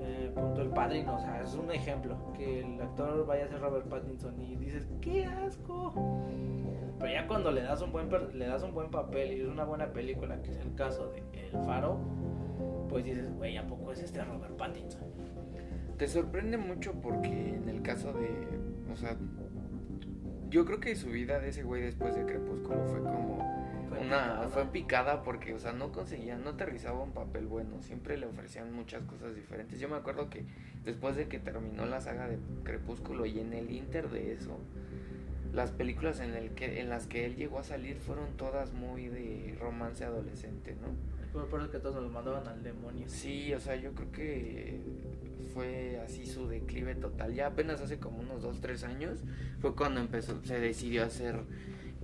Eh, punto el padrino, o sea, es un ejemplo. Que el actor vaya a ser Robert Pattinson y dices, ¡qué asco! Pero ya cuando le das un buen le das un buen papel y es una buena película, que es el caso de El Faro, pues dices, güey, ¿a poco es este Robert Pattinson? Te sorprende mucho porque en el caso de, o sea, yo creo que su vida de ese güey después de Crepúsculo fue como una fue picada porque, o sea, no conseguía, no aterrizaba un papel bueno, siempre le ofrecían muchas cosas diferentes. Yo me acuerdo que después de que terminó la saga de Crepúsculo y en el inter de eso, las películas en, el que, en las que él llegó a salir fueron todas muy de romance adolescente, ¿no? Por eso que todos nos mandaban al demonio. Sí, o sea, yo creo que fue así su declive total. Ya apenas hace como unos 2, 3 años fue cuando empezó, se decidió a hacer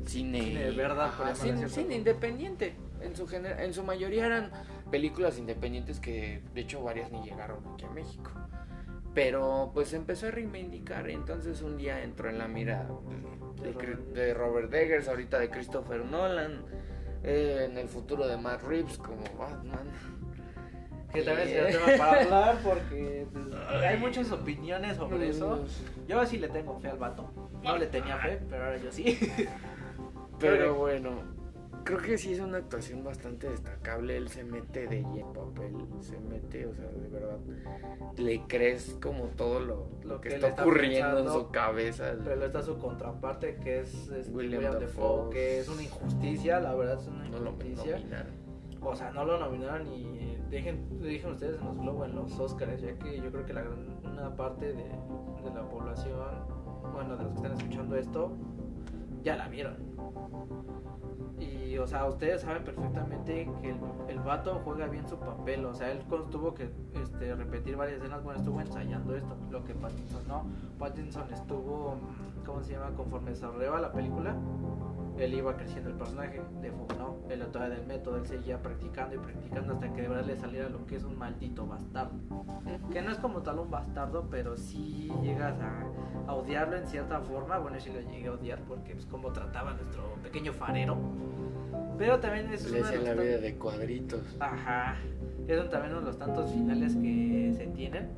cine, Cine de verdad, Ajá, cine, independiente. En su, gener- en su mayoría eran películas independientes que de hecho varias ni llegaron aquí a México. Pero pues empezó a reivindicar, entonces un día entró en la mira de, de de Robert Eggers, ahorita de Christopher Nolan, eh, en el futuro de Matt Reeves como Batman. Que también Y- sería tema para hablar porque pues, hay muchas opiniones sobre eso. Yo sí le tengo fe al vato. No le tenía fe, pero ahora yo sí. Pero bueno, creo que sí es una actuación bastante destacable. Él se mete de lleno en papel, se mete, o sea, de verdad, le crees como todo lo, Lo que que está ocurriendo en su cabeza. Pero está su contraparte que es William William. Dafoe, que es una injusticia, la verdad es una no lo injusticia. nominaron. o sea, no lo nominaron y dejen, dejen ustedes en los globos, en los Oscars, ya que yo creo que la gran, una parte de, de la población, bueno, de los que están escuchando esto, ya la vieron. Y, o sea, ustedes saben perfectamente que el, el vato juega bien su papel. O sea, él tuvo que este, repetir varias escenas. Bueno, estuvo ensayando esto, lo que Pattinson no. Pattinson estuvo, mm, ¿cómo se llama? Conforme desarrollaba la película, él iba creciendo el personaje. De Fug, no. Él todavía del método, él seguía practicando y practicando hasta que de verdad le saliera lo que es un maldito bastardo. Que no es como tal un bastardo, pero sí llegas a, a odiarlo en cierta forma. Bueno, sí lo llegué a odiar porque es como trataba a nuestro pequeño farero. Pero también es Le uno de los la tan- vida de cuadritos. Ajá. Es también uno de los tantos finales que se tienen.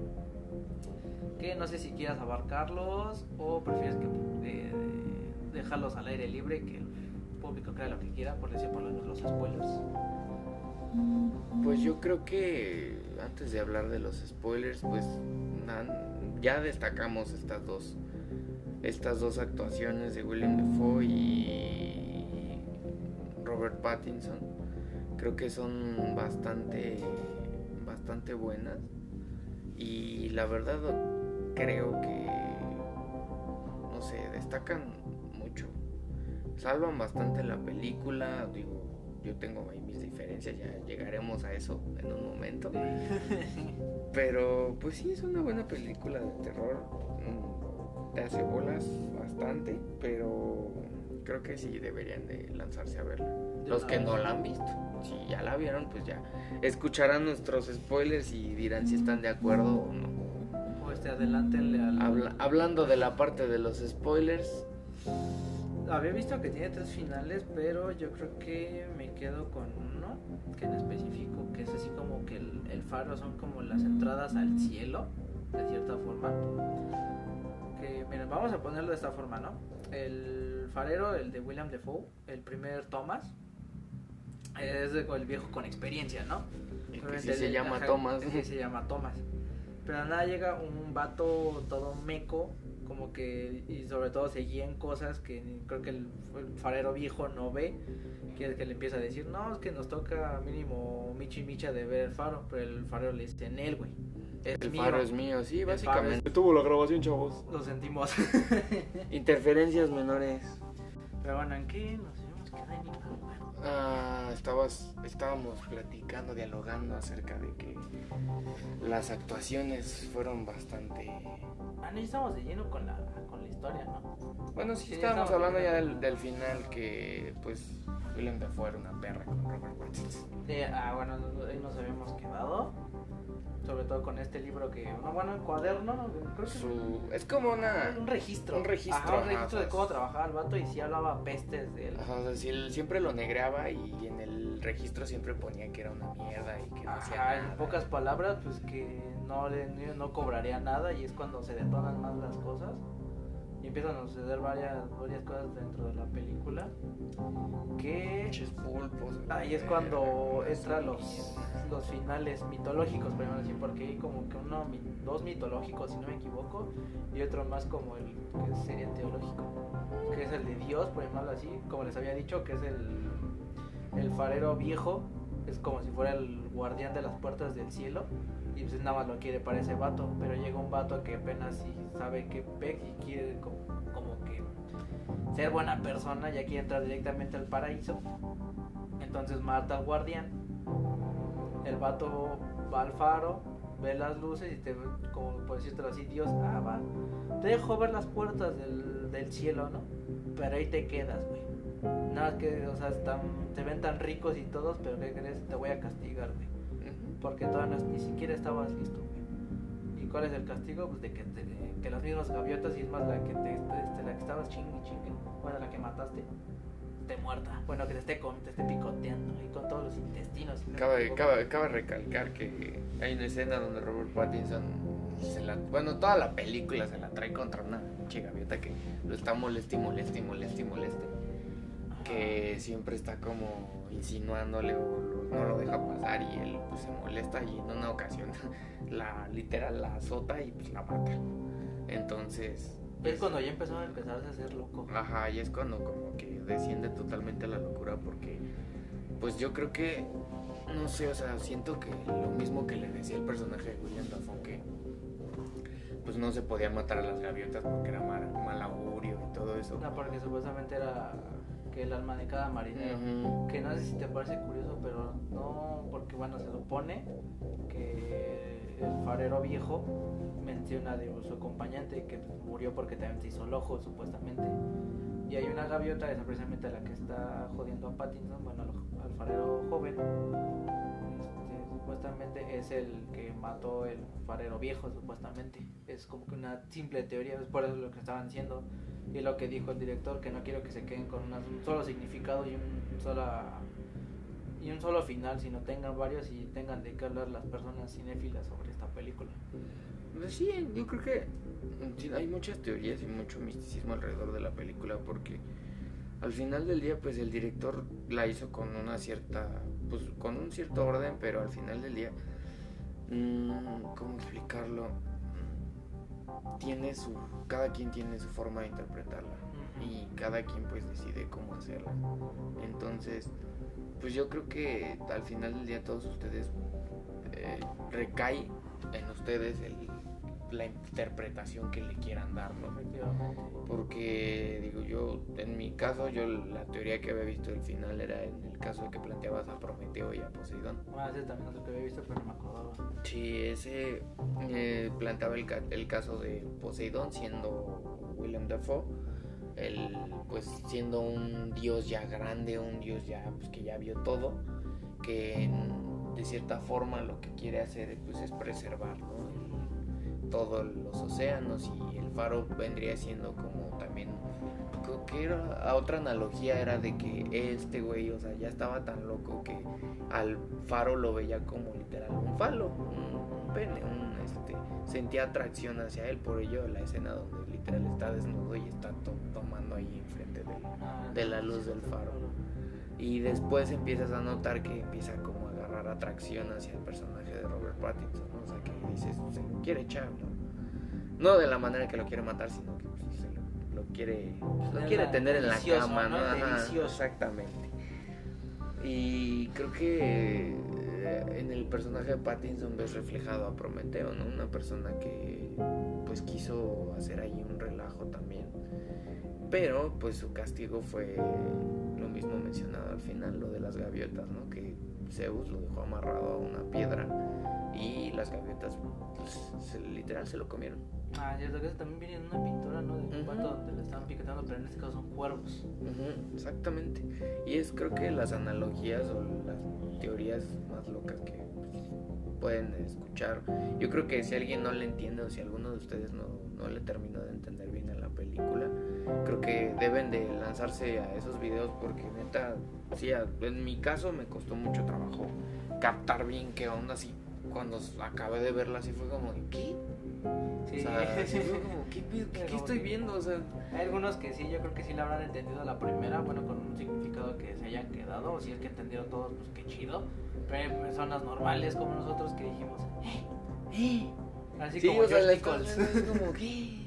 Que no sé si quieras abarcarlos o prefieres que eh, dejarlos al aire libre que público crea lo que quiera, por decir por lo menos los spoilers. Pues yo creo que antes de hablar de los spoilers, pues ya destacamos estas dos estas dos actuaciones de William Dafoe y Robert Pattinson. Creo que son bastante bastante buenas y la verdad creo que no sé, destacan. Salvan bastante la película, digo, yo tengo ahí mis diferencias, ya llegaremos a eso en un momento. Pero pues sí, es una buena película de terror. Mm, Te hace bolas bastante, pero creo que sí deberían de lanzarse a verla. Los que no la han visto, si ya la vieron, pues ya escucharán nuestros spoilers y dirán si están de acuerdo o no. O este, adelántenle al. Habla- hablando de la parte de los spoilers, Había visto que tiene tres finales, pero yo creo que me quedo con uno, que en específico, que es así como que el, el faro son como las entradas al cielo, de cierta forma. Que, miren, vamos a ponerlo de esta forma, ¿no? El farero, el de William Defoe, el primer Thomas, es el viejo con experiencia, ¿no? que se llama ajá, Thomas. se llama Thomas. Pero nada llega un vato todo meco, como que, y sobre todo se guía en cosas que creo que el, el farero viejo no ve, que es que le empieza a decir, no, es que nos toca mínimo Michi Micha de ver el faro, pero el farero le dice, en él, güey. Es El mío". faro es mío, sí, básicamente. Tuvo la grabación, chavos. Lo sentimos. Interferencias menores. pero bueno, ¿en qué nos habíamos quedado? Ah, estabas, estábamos platicando, dialogando acerca de que las actuaciones fueron bastante... Ah, no, estamos de lleno con la, con la historia, ¿no? Bueno, sí, Sí, estábamos hablando ya del, del final que pues William Dafoe era una perra con Robert Pattinson. Sí, ah, bueno, ahí nos habíamos quedado. Sobre todo con este libro que. No, bueno, el cuaderno, ¿no? creo que es Su, es como una... un registro. un registro, Ajá, un ajá, registro de cómo trabajaba el vato y si hablaba pestes de él. Ajá, o sea, sí, él siempre lo negreaba y en el registro siempre ponía que era una mierda y que no hacía Ajá, en nada. pocas palabras, pues que no, le, no cobraría nada y es cuando se detonan más las cosas. Empiezan a suceder varias, varias cosas dentro de la película. Que pulpos. ahí es cuando entran los, los finales mitológicos, podemos decir, porque hay como que uno, dos mitológicos, si no me equivoco, y otro más como el que sería teológico, que es el de Dios, por llamarlo así, como les había dicho, que es el, el farero viejo, es como si fuera el guardián de las puertas del cielo, y pues nada más lo quiere para ese vato, pero llega un vato que apenas sí sabe que ve y quiere como, como que ser buena persona, ya quiere entrar directamente al paraíso. Entonces mata al guardián. El vato va al faro, ve las luces y te, como por decírtelo así, Dios, ah, va, te dejo ver las puertas del, del cielo, ¿no? Pero ahí te quedas, güey. Nada que, o sea, están, te ven tan ricos y todos, pero ¿qué crees? Te voy a castigar, güey. Porque todavía no- ni siquiera estabas listo, güey. ¿Y cuál es el castigo? Pues de que, te, que las mismas gaviotas, y es más la que te, este, la que estabas chingue y chingue, bueno, la que mataste, esté muerta. Bueno, que te esté, con, te esté picoteando y con todos los intestinos. me Cabe, cabe, cabe recalcar que hay una escena donde Robert Pattinson se la, bueno, toda la película se la trae contra una pinche gaviota que lo está moleste y moleste y moleste y moleste. Que siempre está como insinuándole o no lo deja pasar y él pues se molesta y en una ocasión la literal la azota y pues la mata. Entonces... Es pues, cuando ya empezó a empezarse a hacer loco. Ajá, y es cuando como que desciende totalmente a la locura porque pues yo creo que no sé, o sea, siento que lo mismo que le decía el personaje de William Dafoe que pues no se podía matar a las gaviotas porque era mal, mal augurio y todo eso. No, porque supuestamente era que el alma de cada marinero. Que no sé si te parece curioso, pero no, porque bueno, se supone que el farero viejo menciona de su acompañante que murió porque también se hizo el ojo, supuestamente. Y hay una gaviota, esa precisamente la que está jodiendo a Pattinson, bueno, al, al farero joven. Supuestamente es el que mató el farero viejo, supuestamente. Es como que una simple teoría, es por eso lo que estaban diciendo. Y lo que dijo el director, que no quiero que se queden con una- un solo significado y un sola y un solo final, sino tengan varios y tengan de qué hablar las personas cinéfilas sobre esta película. Pues sí, yo creo que sí, hay muchas teorías y mucho misticismo alrededor de la película porque al final del día pues el director la hizo con una cierta pues con un cierto orden pero al final del día mm, cómo explicarlo tiene su cada quien tiene su forma de interpretarla y cada quien pues decide cómo hacerla. Entonces pues yo creo que al final del día todos ustedes eh, recae en ustedes el- la interpretación que le quieran dar, ¿no? Efectivamente. Porque digo yo, en mi caso, yo la teoría que había visto del final era en el caso de que planteabas a Prometeo y a Poseidón. Ah, ese también es lo que había visto, pero no me acordaba. Sí, ese eh, planteaba el, ca- el caso de Poseidón siendo William Dafoe, el, pues siendo un dios ya grande, un dios ya pues, que ya vio todo, que de cierta forma lo que quiere hacer pues, es preservar ¿no? Todos los océanos y el faro vendría siendo como también creo que era a otra analogía era de que este güey o sea ya estaba tan loco que al faro lo veía como literal un falo un, un pene un este sentía atracción hacia él por ello la escena donde literal está desnudo y está to- tomando ahí enfrente de Ah, De la luz del faro. y después empiezas a notar que empieza como a agarrar atracción hacia el personaje de Robert Pattinson, que dices, se lo quiere echar, ¿no? No de la manera que lo quiere matar, sino que pues, se lo, lo quiere, lo Tener quiere la- tener en la cama, ¿no? exactamente. Y creo que eh, en el personaje de Pattinson ves reflejado a Prometeo, ¿no? Una persona que pues quiso hacer ahí un relajo también. Pero pues su castigo fue lo mismo mencionado al final, lo de las gaviotas, ¿no? Que Zeus lo dejó amarrado a una piedra y las gaviotas pues, se- literal se lo comieron. Ah, sé que eso también viene en una pintura, ¿no? De un Ujú. pato donde le estaban picoteando, pero en este caso son cuervos. Ujú, exactamente. Y es creo que las analogías o las teorías más locas que pues, pueden escuchar. Yo creo que si alguien no le entiende o si alguno de ustedes no, no le terminó de entender bien a la película, creo que deben de lanzarse a esos videos porque neta, sí, en mi caso me costó mucho trabajo captar bien qué onda así. Cuando acabé de verla así fue como, ¿qué? Sí, O sea, sí fue como, ¿qué, pedo? ¿Qué- qué estoy viendo? O sea, Hay algunos que sí, yo creo que sí la habrán entendido la primera, bueno, con un significado que se hayan quedado, o si es que entendieron todos, pues qué chido. Pero hay personas normales como nosotros que dijimos, ¡eh! ¡eh! Así Sí, como o sea, la es como que...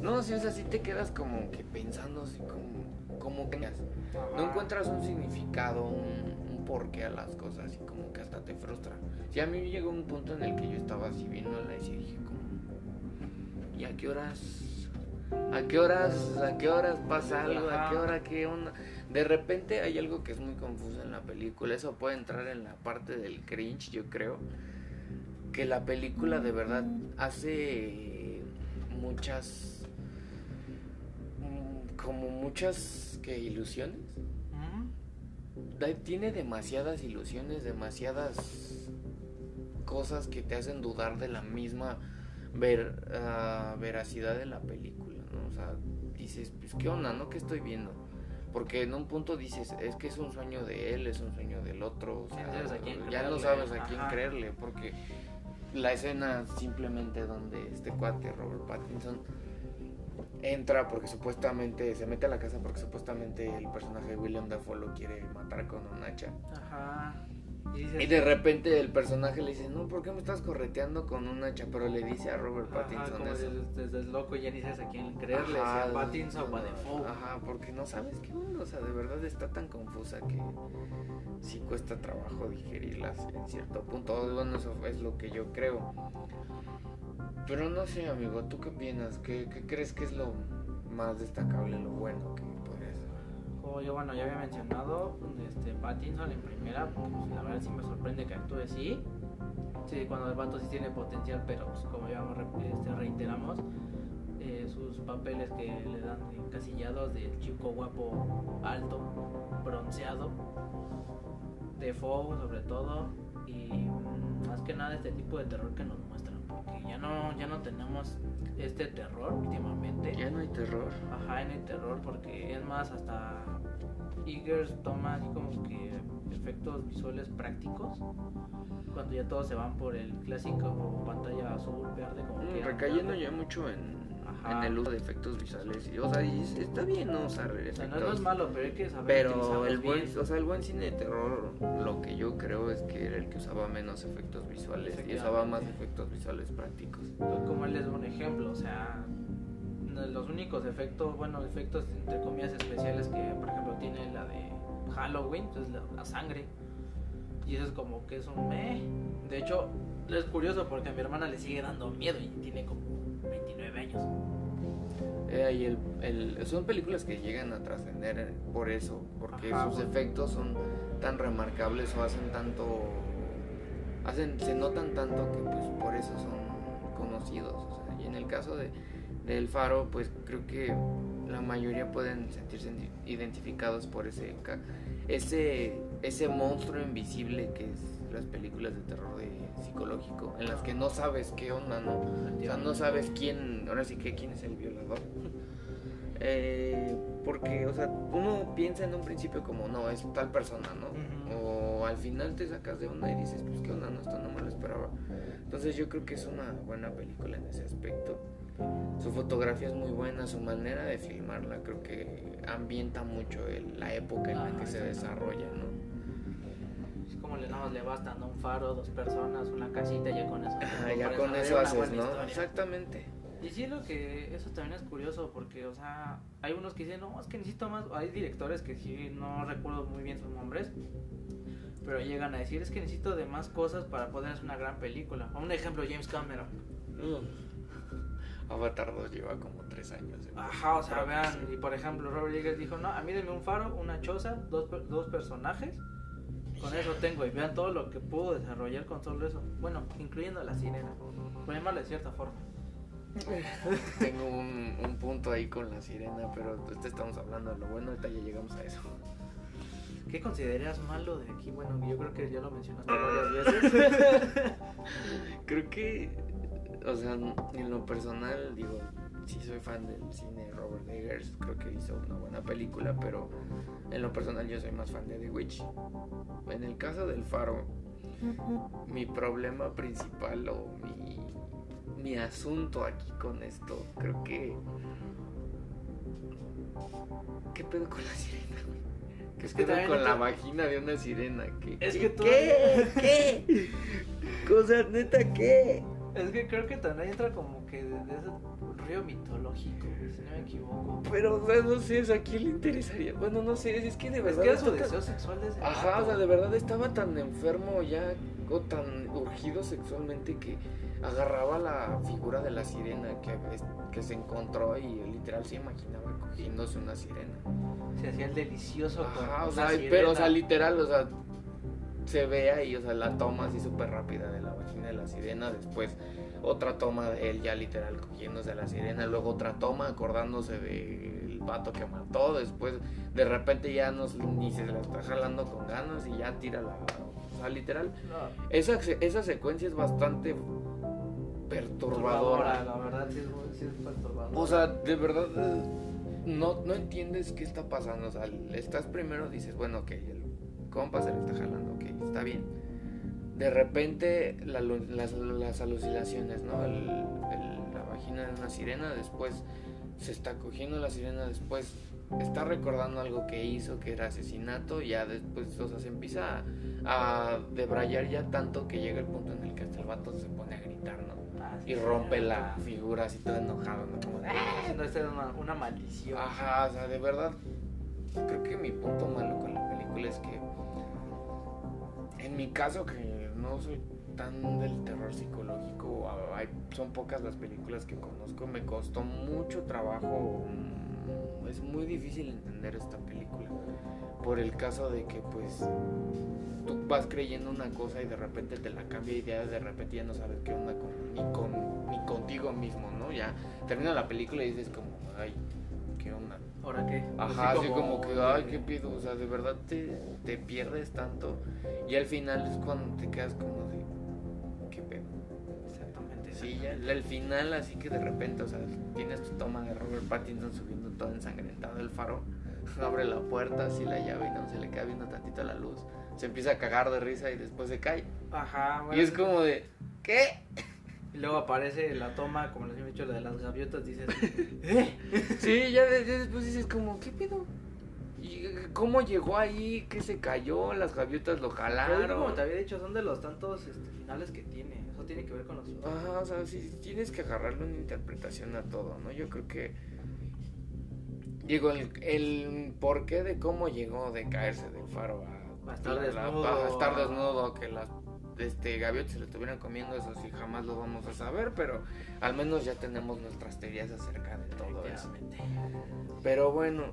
No, sí, o sea, te quedas como que pensando así como... como que no encuentras un significado, un, un porqué a las cosas y como hasta te frustra. Sí, a mí llegó un punto en el que yo estaba así viéndola y dije como... ¿Y a qué horas ¿A qué horas, a qué horas pasa algo? ¿A qué hora qué onda? De repente hay algo que es muy confuso en la película. Eso puede entrar en la parte del cringe, yo creo. Que la película de verdad hace muchas. mm, como muchas que ilusiones. Tiene demasiadas ilusiones, demasiadas cosas que te hacen dudar de la misma ver, ah, veracidad de la película, ¿no? O sea, dices, pues, ¿qué onda, no? ¿Qué estoy viendo? Porque en un punto dices, es que es un sueño de él, es un sueño del otro, o sea, no sabes a quién ya no sabes a quién ajá. creerle, porque la escena simplemente donde este cuate, Robert Pattinson, entra porque supuestamente se mete a la casa porque supuestamente el personaje de William Dafoe lo quiere matar con un hacha. Ajá. Y, dices, Y de repente el personaje le dice, no, ¿por qué me estás correteando con un hacha? Pero le dice a Robert Ajá, Pattinson como eso. desde, desde el loco ya ni sabes a quién creerle, Ajá, si a Pattinson o a Defoe. Ajá, porque no sabes qué onda, o sea, de verdad está tan confusa que sí cuesta trabajo digerirlas en cierto punto. Bueno, eso es lo que yo creo. Pero no sé, amigo, ¿tú qué opinas? ¿Qué, qué crees que es lo más destacable, lo bueno que podría ser? Como yo, bueno, ya había mencionado, este, Pattinson en primera, pues, la verdad sí me sorprende que actúe así. Sí, cuando el vato sí tiene potencial, pero pues, como ya este, reiteramos, eh, sus papeles que le dan encasillados del chico guapo, alto, bronceado, Defoe sobre todo, y mm, más que nada este tipo de terror que nos ya no, ya no tenemos este terror últimamente. Ya no hay terror. Ajá, en el terror, porque es más, hasta Eagers toma así como que efectos visuales prácticos. Cuando ya todos se van por el clásico pantalla azul, verde, como Mm, que recayendo ya mucho en, Ajá. en el uso de efectos visuales. Y, o sea, y es- está bien no usar O sea, efectos. no, es malo, pero hay que saber Pero el buen, bien. o sea, el buen cine de terror, lo que yo creo es que era el que usaba menos efectos visuales y usaba más efectos visuales prácticos. Como él es un ejemplo, o sea, los únicos efectos, bueno, efectos entre comillas especiales que, por ejemplo, tiene la de Halloween, pues la, la sangre. Y eso es como que es un meh. De hecho, es curioso porque a mi hermana le sigue dando miedo y tiene como 29 años. Eh, y el, el- son películas que llegan a trascender por eso, porque Ajá, sus bueno. efectos son tan remarcables o hacen tanto, hacen, se notan tanto que pues por eso son conocidos. o sea, y en el caso de del Faro, pues creo que la mayoría pueden sentirse identificados por ese ese ese monstruo invisible que es las películas de terror de psicológico en las que no sabes qué onda, ¿no? O sea, no sabes quién, ahora sí que quién es el violador. Eh, porque, o sea, uno piensa en un principio como, no, es tal persona, ¿no? O al final te sacas de onda y dices, pues qué onda, no, esto no me lo esperaba. Entonces yo creo que es una buena película en ese aspecto. Su fotografía es muy buena, su manera de filmarla creo que ambienta mucho el- la época en la que se desarrolla, ¿no? Es como le, nada más le bastan un faro, dos personas, una casita, ya con eso. Ah, ya con eso haces, ¿no? historia. Exactamente. Y sí, lo que eso también es curioso porque, o sea, hay unos que dicen, no, es que necesito más. Hay directores que sí, no recuerdo muy bien sus nombres, pero llegan a decir, es que necesito de más cosas para poder hacer una gran película. Un ejemplo, James Cameron. Avatar 2 lleva como tres años. Ajá, o sea, vean, y por ejemplo, Robert Eggers dijo, no, a mí denme un faro, una choza, dos, dos personajes. Con eso tengo, y vean todo lo que pudo desarrollar con solo eso. Bueno, incluyendo la sirena, por llamarlo de cierta forma. Tengo un, un punto ahí con la sirena, pero ahorita estamos hablando de lo bueno, ahorita ya llegamos a eso. ¿Qué consideras malo de aquí? Bueno, yo creo que ya lo mencionaste varias veces. Creo que, o sea, en lo personal, digo, sí soy fan del cine de Robert Eggers, creo que hizo una buena película, pero en lo personal yo soy más fan de The Witch. En el caso del Faro, mi problema principal o mi, mi asunto aquí con esto, creo que... ¿Qué pedo con la sirena? ¿Qué Es que pedo con la te- vagina de una sirena? ¿Qué, Es qué- que tú- ¿Qué? ¿Qué? Cosa neta, ¿qué? es que creo que también entra como que de, de ese mitológico, si no me equivoco. Pero, o sea, no sé, o ¿a quién le interesaría? Bueno, no sé, es que de Es verdad. que era su está tan- deseo sexual desde Ajá, o sea, de verdad estaba tan enfermo ya, o tan urgido sexualmente que agarraba la figura de la sirena que, es- que se encontró y literal se imaginaba cogiéndose una sirena. Se hacía el delicioso con Ajá, o una sea, sirena. pero, o sea, literal, o sea, se ve ahí, o sea, la toma así súper rápida de la vagina de la sirena, después otra toma de él ya literal cogiéndose a la sirena, luego otra toma acordándose del vato que mató, después de repente ya no, ni se la está jalando con ganas y ya tira la... O sea, literal, No, esa, esa secuencia es bastante perturbadora, la verdad sí es, sí es perturbadora. O sea, de verdad eh, no, no entiendes qué está pasando. O sea, estás primero, dices, bueno, ok, el compa se le está jalando, ok, está bien. De repente las, alucinaciones, ¿no? El- la vagina de una sirena, después se está cogiendo la sirena, después está recordando algo que hizo, que era asesinato, y ya después, o sea, se empieza a, debrayar ya tanto que llega el punto en el que hasta el vato se pone a gritar, ¿no? Y rompe la figura así todo enojado, ¿no? Como de, Ah, No, era una, una maldición. Ajá, o sea, de verdad, creo que mi punto malo con la película es que, en mi caso, que no soy tan del terror psicológico, hay- son pocas las películas que conozco, me costó mucho trabajo, mm, es muy difícil entender esta película, por el caso de que, pues, tú vas creyendo una cosa y de repente te la cambia y ya de repente ya no sabes qué onda ni, con, ni contigo mismo, ¿no? Ya termina la película y dices como, ay. ¿Ahora qué? Ajá, así como que, ay, qué pido, o sea, de verdad te, te pierdes tanto y al final es cuando te quedas como de, ¿qué pedo? Exactamente. Sí, ya, el final así que de repente, o sea, tienes tu toma de Robert Pattinson subiendo todo ensangrentado el faro, abre la puerta, así la llave y no se le queda viendo tantito la luz, se empieza a cagar de risa y después se cae. Ajá, Y bueno. es como de, ¿qué? Y luego aparece la toma, como les he dicho, la de las gaviotas, dices, ¿eh? Sí, ya, de- ya después dices como, ¿qué pedo? ¿Y cómo llegó ahí? ¿Qué se cayó? ¿Las gaviotas lo Pero jalaron? como te había dicho, son de los tantos este, finales que tiene. Eso tiene que ver con los Ajá, o sea, sí, tienes que agarrarle una interpretación a todo, ¿no? Yo creo que. Digo, el, el porqué de cómo llegó de caerse del faro a, A estar desnudo. a estar desnudo, que las este, gaviotas se lo estuvieran comiendo, eso sí jamás lo vamos a saber, pero al menos ya tenemos nuestras teorías acerca de todo eso. Pero bueno,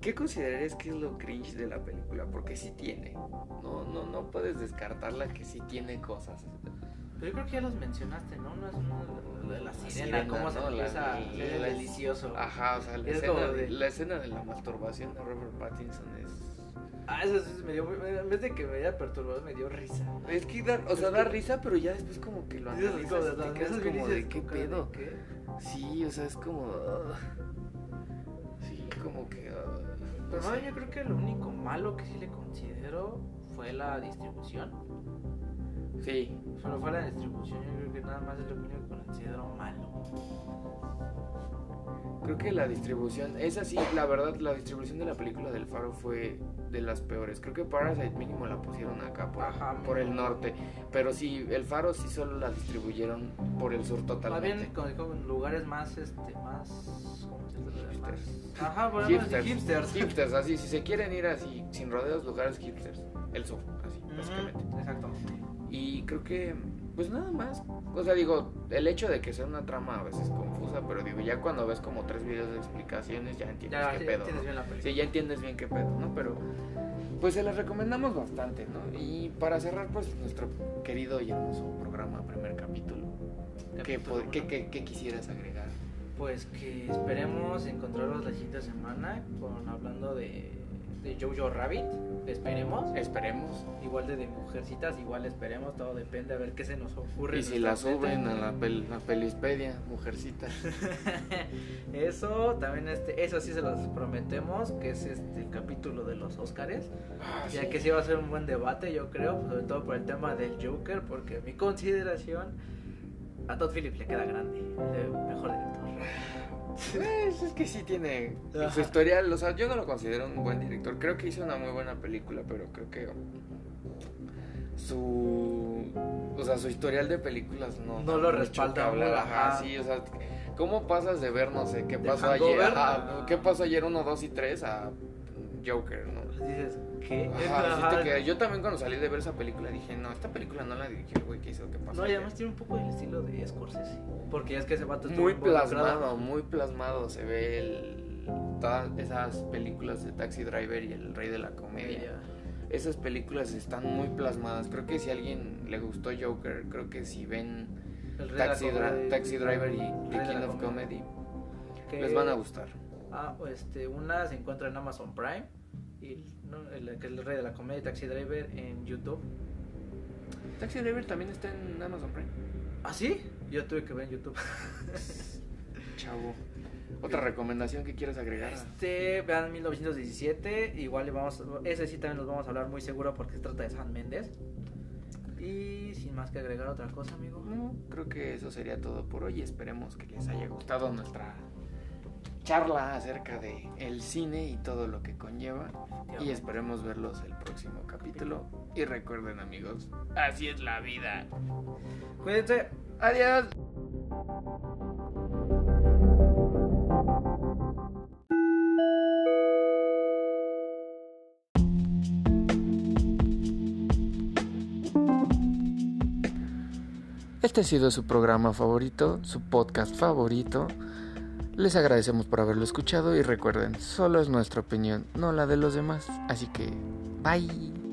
¿qué considerarías que es lo cringe de la película? Porque sí tiene, no, no, no puedes descartarla que sí tiene cosas. Pero yo creo que ya los mencionaste, ¿no? No es uno de la sirena, cómo se empieza delicioso. Ajá, o sea, la Es escena, de- la escena de la masturbación de Robert Pattinson es... Ah, eso sí me dio, en vez de que me diera perturbado, me dio risa. Es que da, o sea, da risa, pero ya después como que lo analizas como y de- te quedas que como de qué "¿Con cara de pedo. qué?". Sí, o sea, es como... ah. sí, como que... ah, no Pero no, sé. yo creo que lo único malo que sí le considero fue la distribución. Sí, Solo fue la distribución, yo creo que nada más es lo único que considero malo. Creo que la distribución, esa sí, la verdad, la distribución de la película del Faro fue de las peores. Creo que Parasite mínimo la pusieron acá por, Ajá, por el norte, pero sí, el Faro sí solo la distribuyeron por el sur Más totalmente. bien con, con lugares más, este, más... ¿Cómo se dice? Hipsters. Más- Ajá, ejemplo, Hipsters. hipsters. Hipsters, así, si se quieren ir así, sin rodeos, lugares hipsters, el sur, así, básicamente. Exactamente. Y creo que, pues nada más. O sea, digo, el hecho de que sea una trama a veces confusa, pero digo, ya cuando ves como tres videos de explicaciones, ya entiendes Ya, qué sí, pedo. entiendes ¿no? bien la película. Sí, ya entiendes bien qué pedo, ¿no? Pero, pues se las recomendamos bastante, ¿no? Y para cerrar, pues nuestro querido y hermoso programa, primer capítulo, ¿qué, Capítulo pod- qué- uno. qué- qué quisieras agregar? Pues que esperemos encontrarlos la siguiente semana con hablando de, de Jojo Rabbit. Esperemos. Esperemos. Igual de, de mujercitas, igual esperemos. Todo depende a ver qué se nos ocurre. Y si la suben a la, pel- la Pelispedia, mujercita. eso también este, eso sí se los prometemos, que es este el capítulo de los Óscares. Ah, Ya sí. que sí va a ser un buen debate, yo creo, sobre todo por el tema del Joker, porque mi consideración a Todd Phillips le queda grande, el mejor director. Pues, es que sí tiene Ajá. su historial, o sea, yo no lo considero un buen director, creo que hizo una muy buena película, pero creo que su o sea, su historial de películas no No lo respalda hablar, ajá, ajá. sí, o sea, ¿Cómo pasas de ver, no sé, qué pasó ayer? a- a- ¿Qué pasó ayer 1, 2 y 3 a Joker, no? Dices, ¿qué? Ajá, sí te Ajá. queda- Yo también cuando salí de ver esa película dije, no, esta película no la dirigió el güey que hizo, ¿qué pasó? No, y ayer?". además tiene un poco el estilo de Scorsese. Porque es que ese vato muy plasmado, muy plasmado se ve el, todas esas películas de Taxi Driver y El Rey de la Comedia. Esas películas están muy plasmadas. Creo que si a alguien le gustó Joker, creo que si ven Taxi, Dra- comedia. Taxi Driver y The King of Comedy, Que- les van a gustar. Ah, este, una se encuentra en Amazon Prime. Y ¿no? el, que es el rey de la comedia Taxi Driver en YouTube. Taxi Driver también está en Amazon Prime. ¿Ah, sí? Yo tuve que ver en YouTube. Chavo. Otra recomendación que quieras agregar. Este, vean 1917. Igual le vamos. Ese sí también los vamos a hablar muy seguro porque se trata de San Méndez. Y sin más que agregar otra cosa, amigo. No, creo que eso sería todo por hoy. Esperemos que les haya gustado nuestra charla acerca de el cine y todo lo que conlleva. Y esperemos verlos el próximo capítulo. Y recuerden amigos, así es la vida. Cuídense. Adiós. Este ha sido su programa favorito, su podcast favorito. Les agradecemos por haberlo escuchado y recuerden, solo es nuestra opinión, no la de los demás. Así que, bye.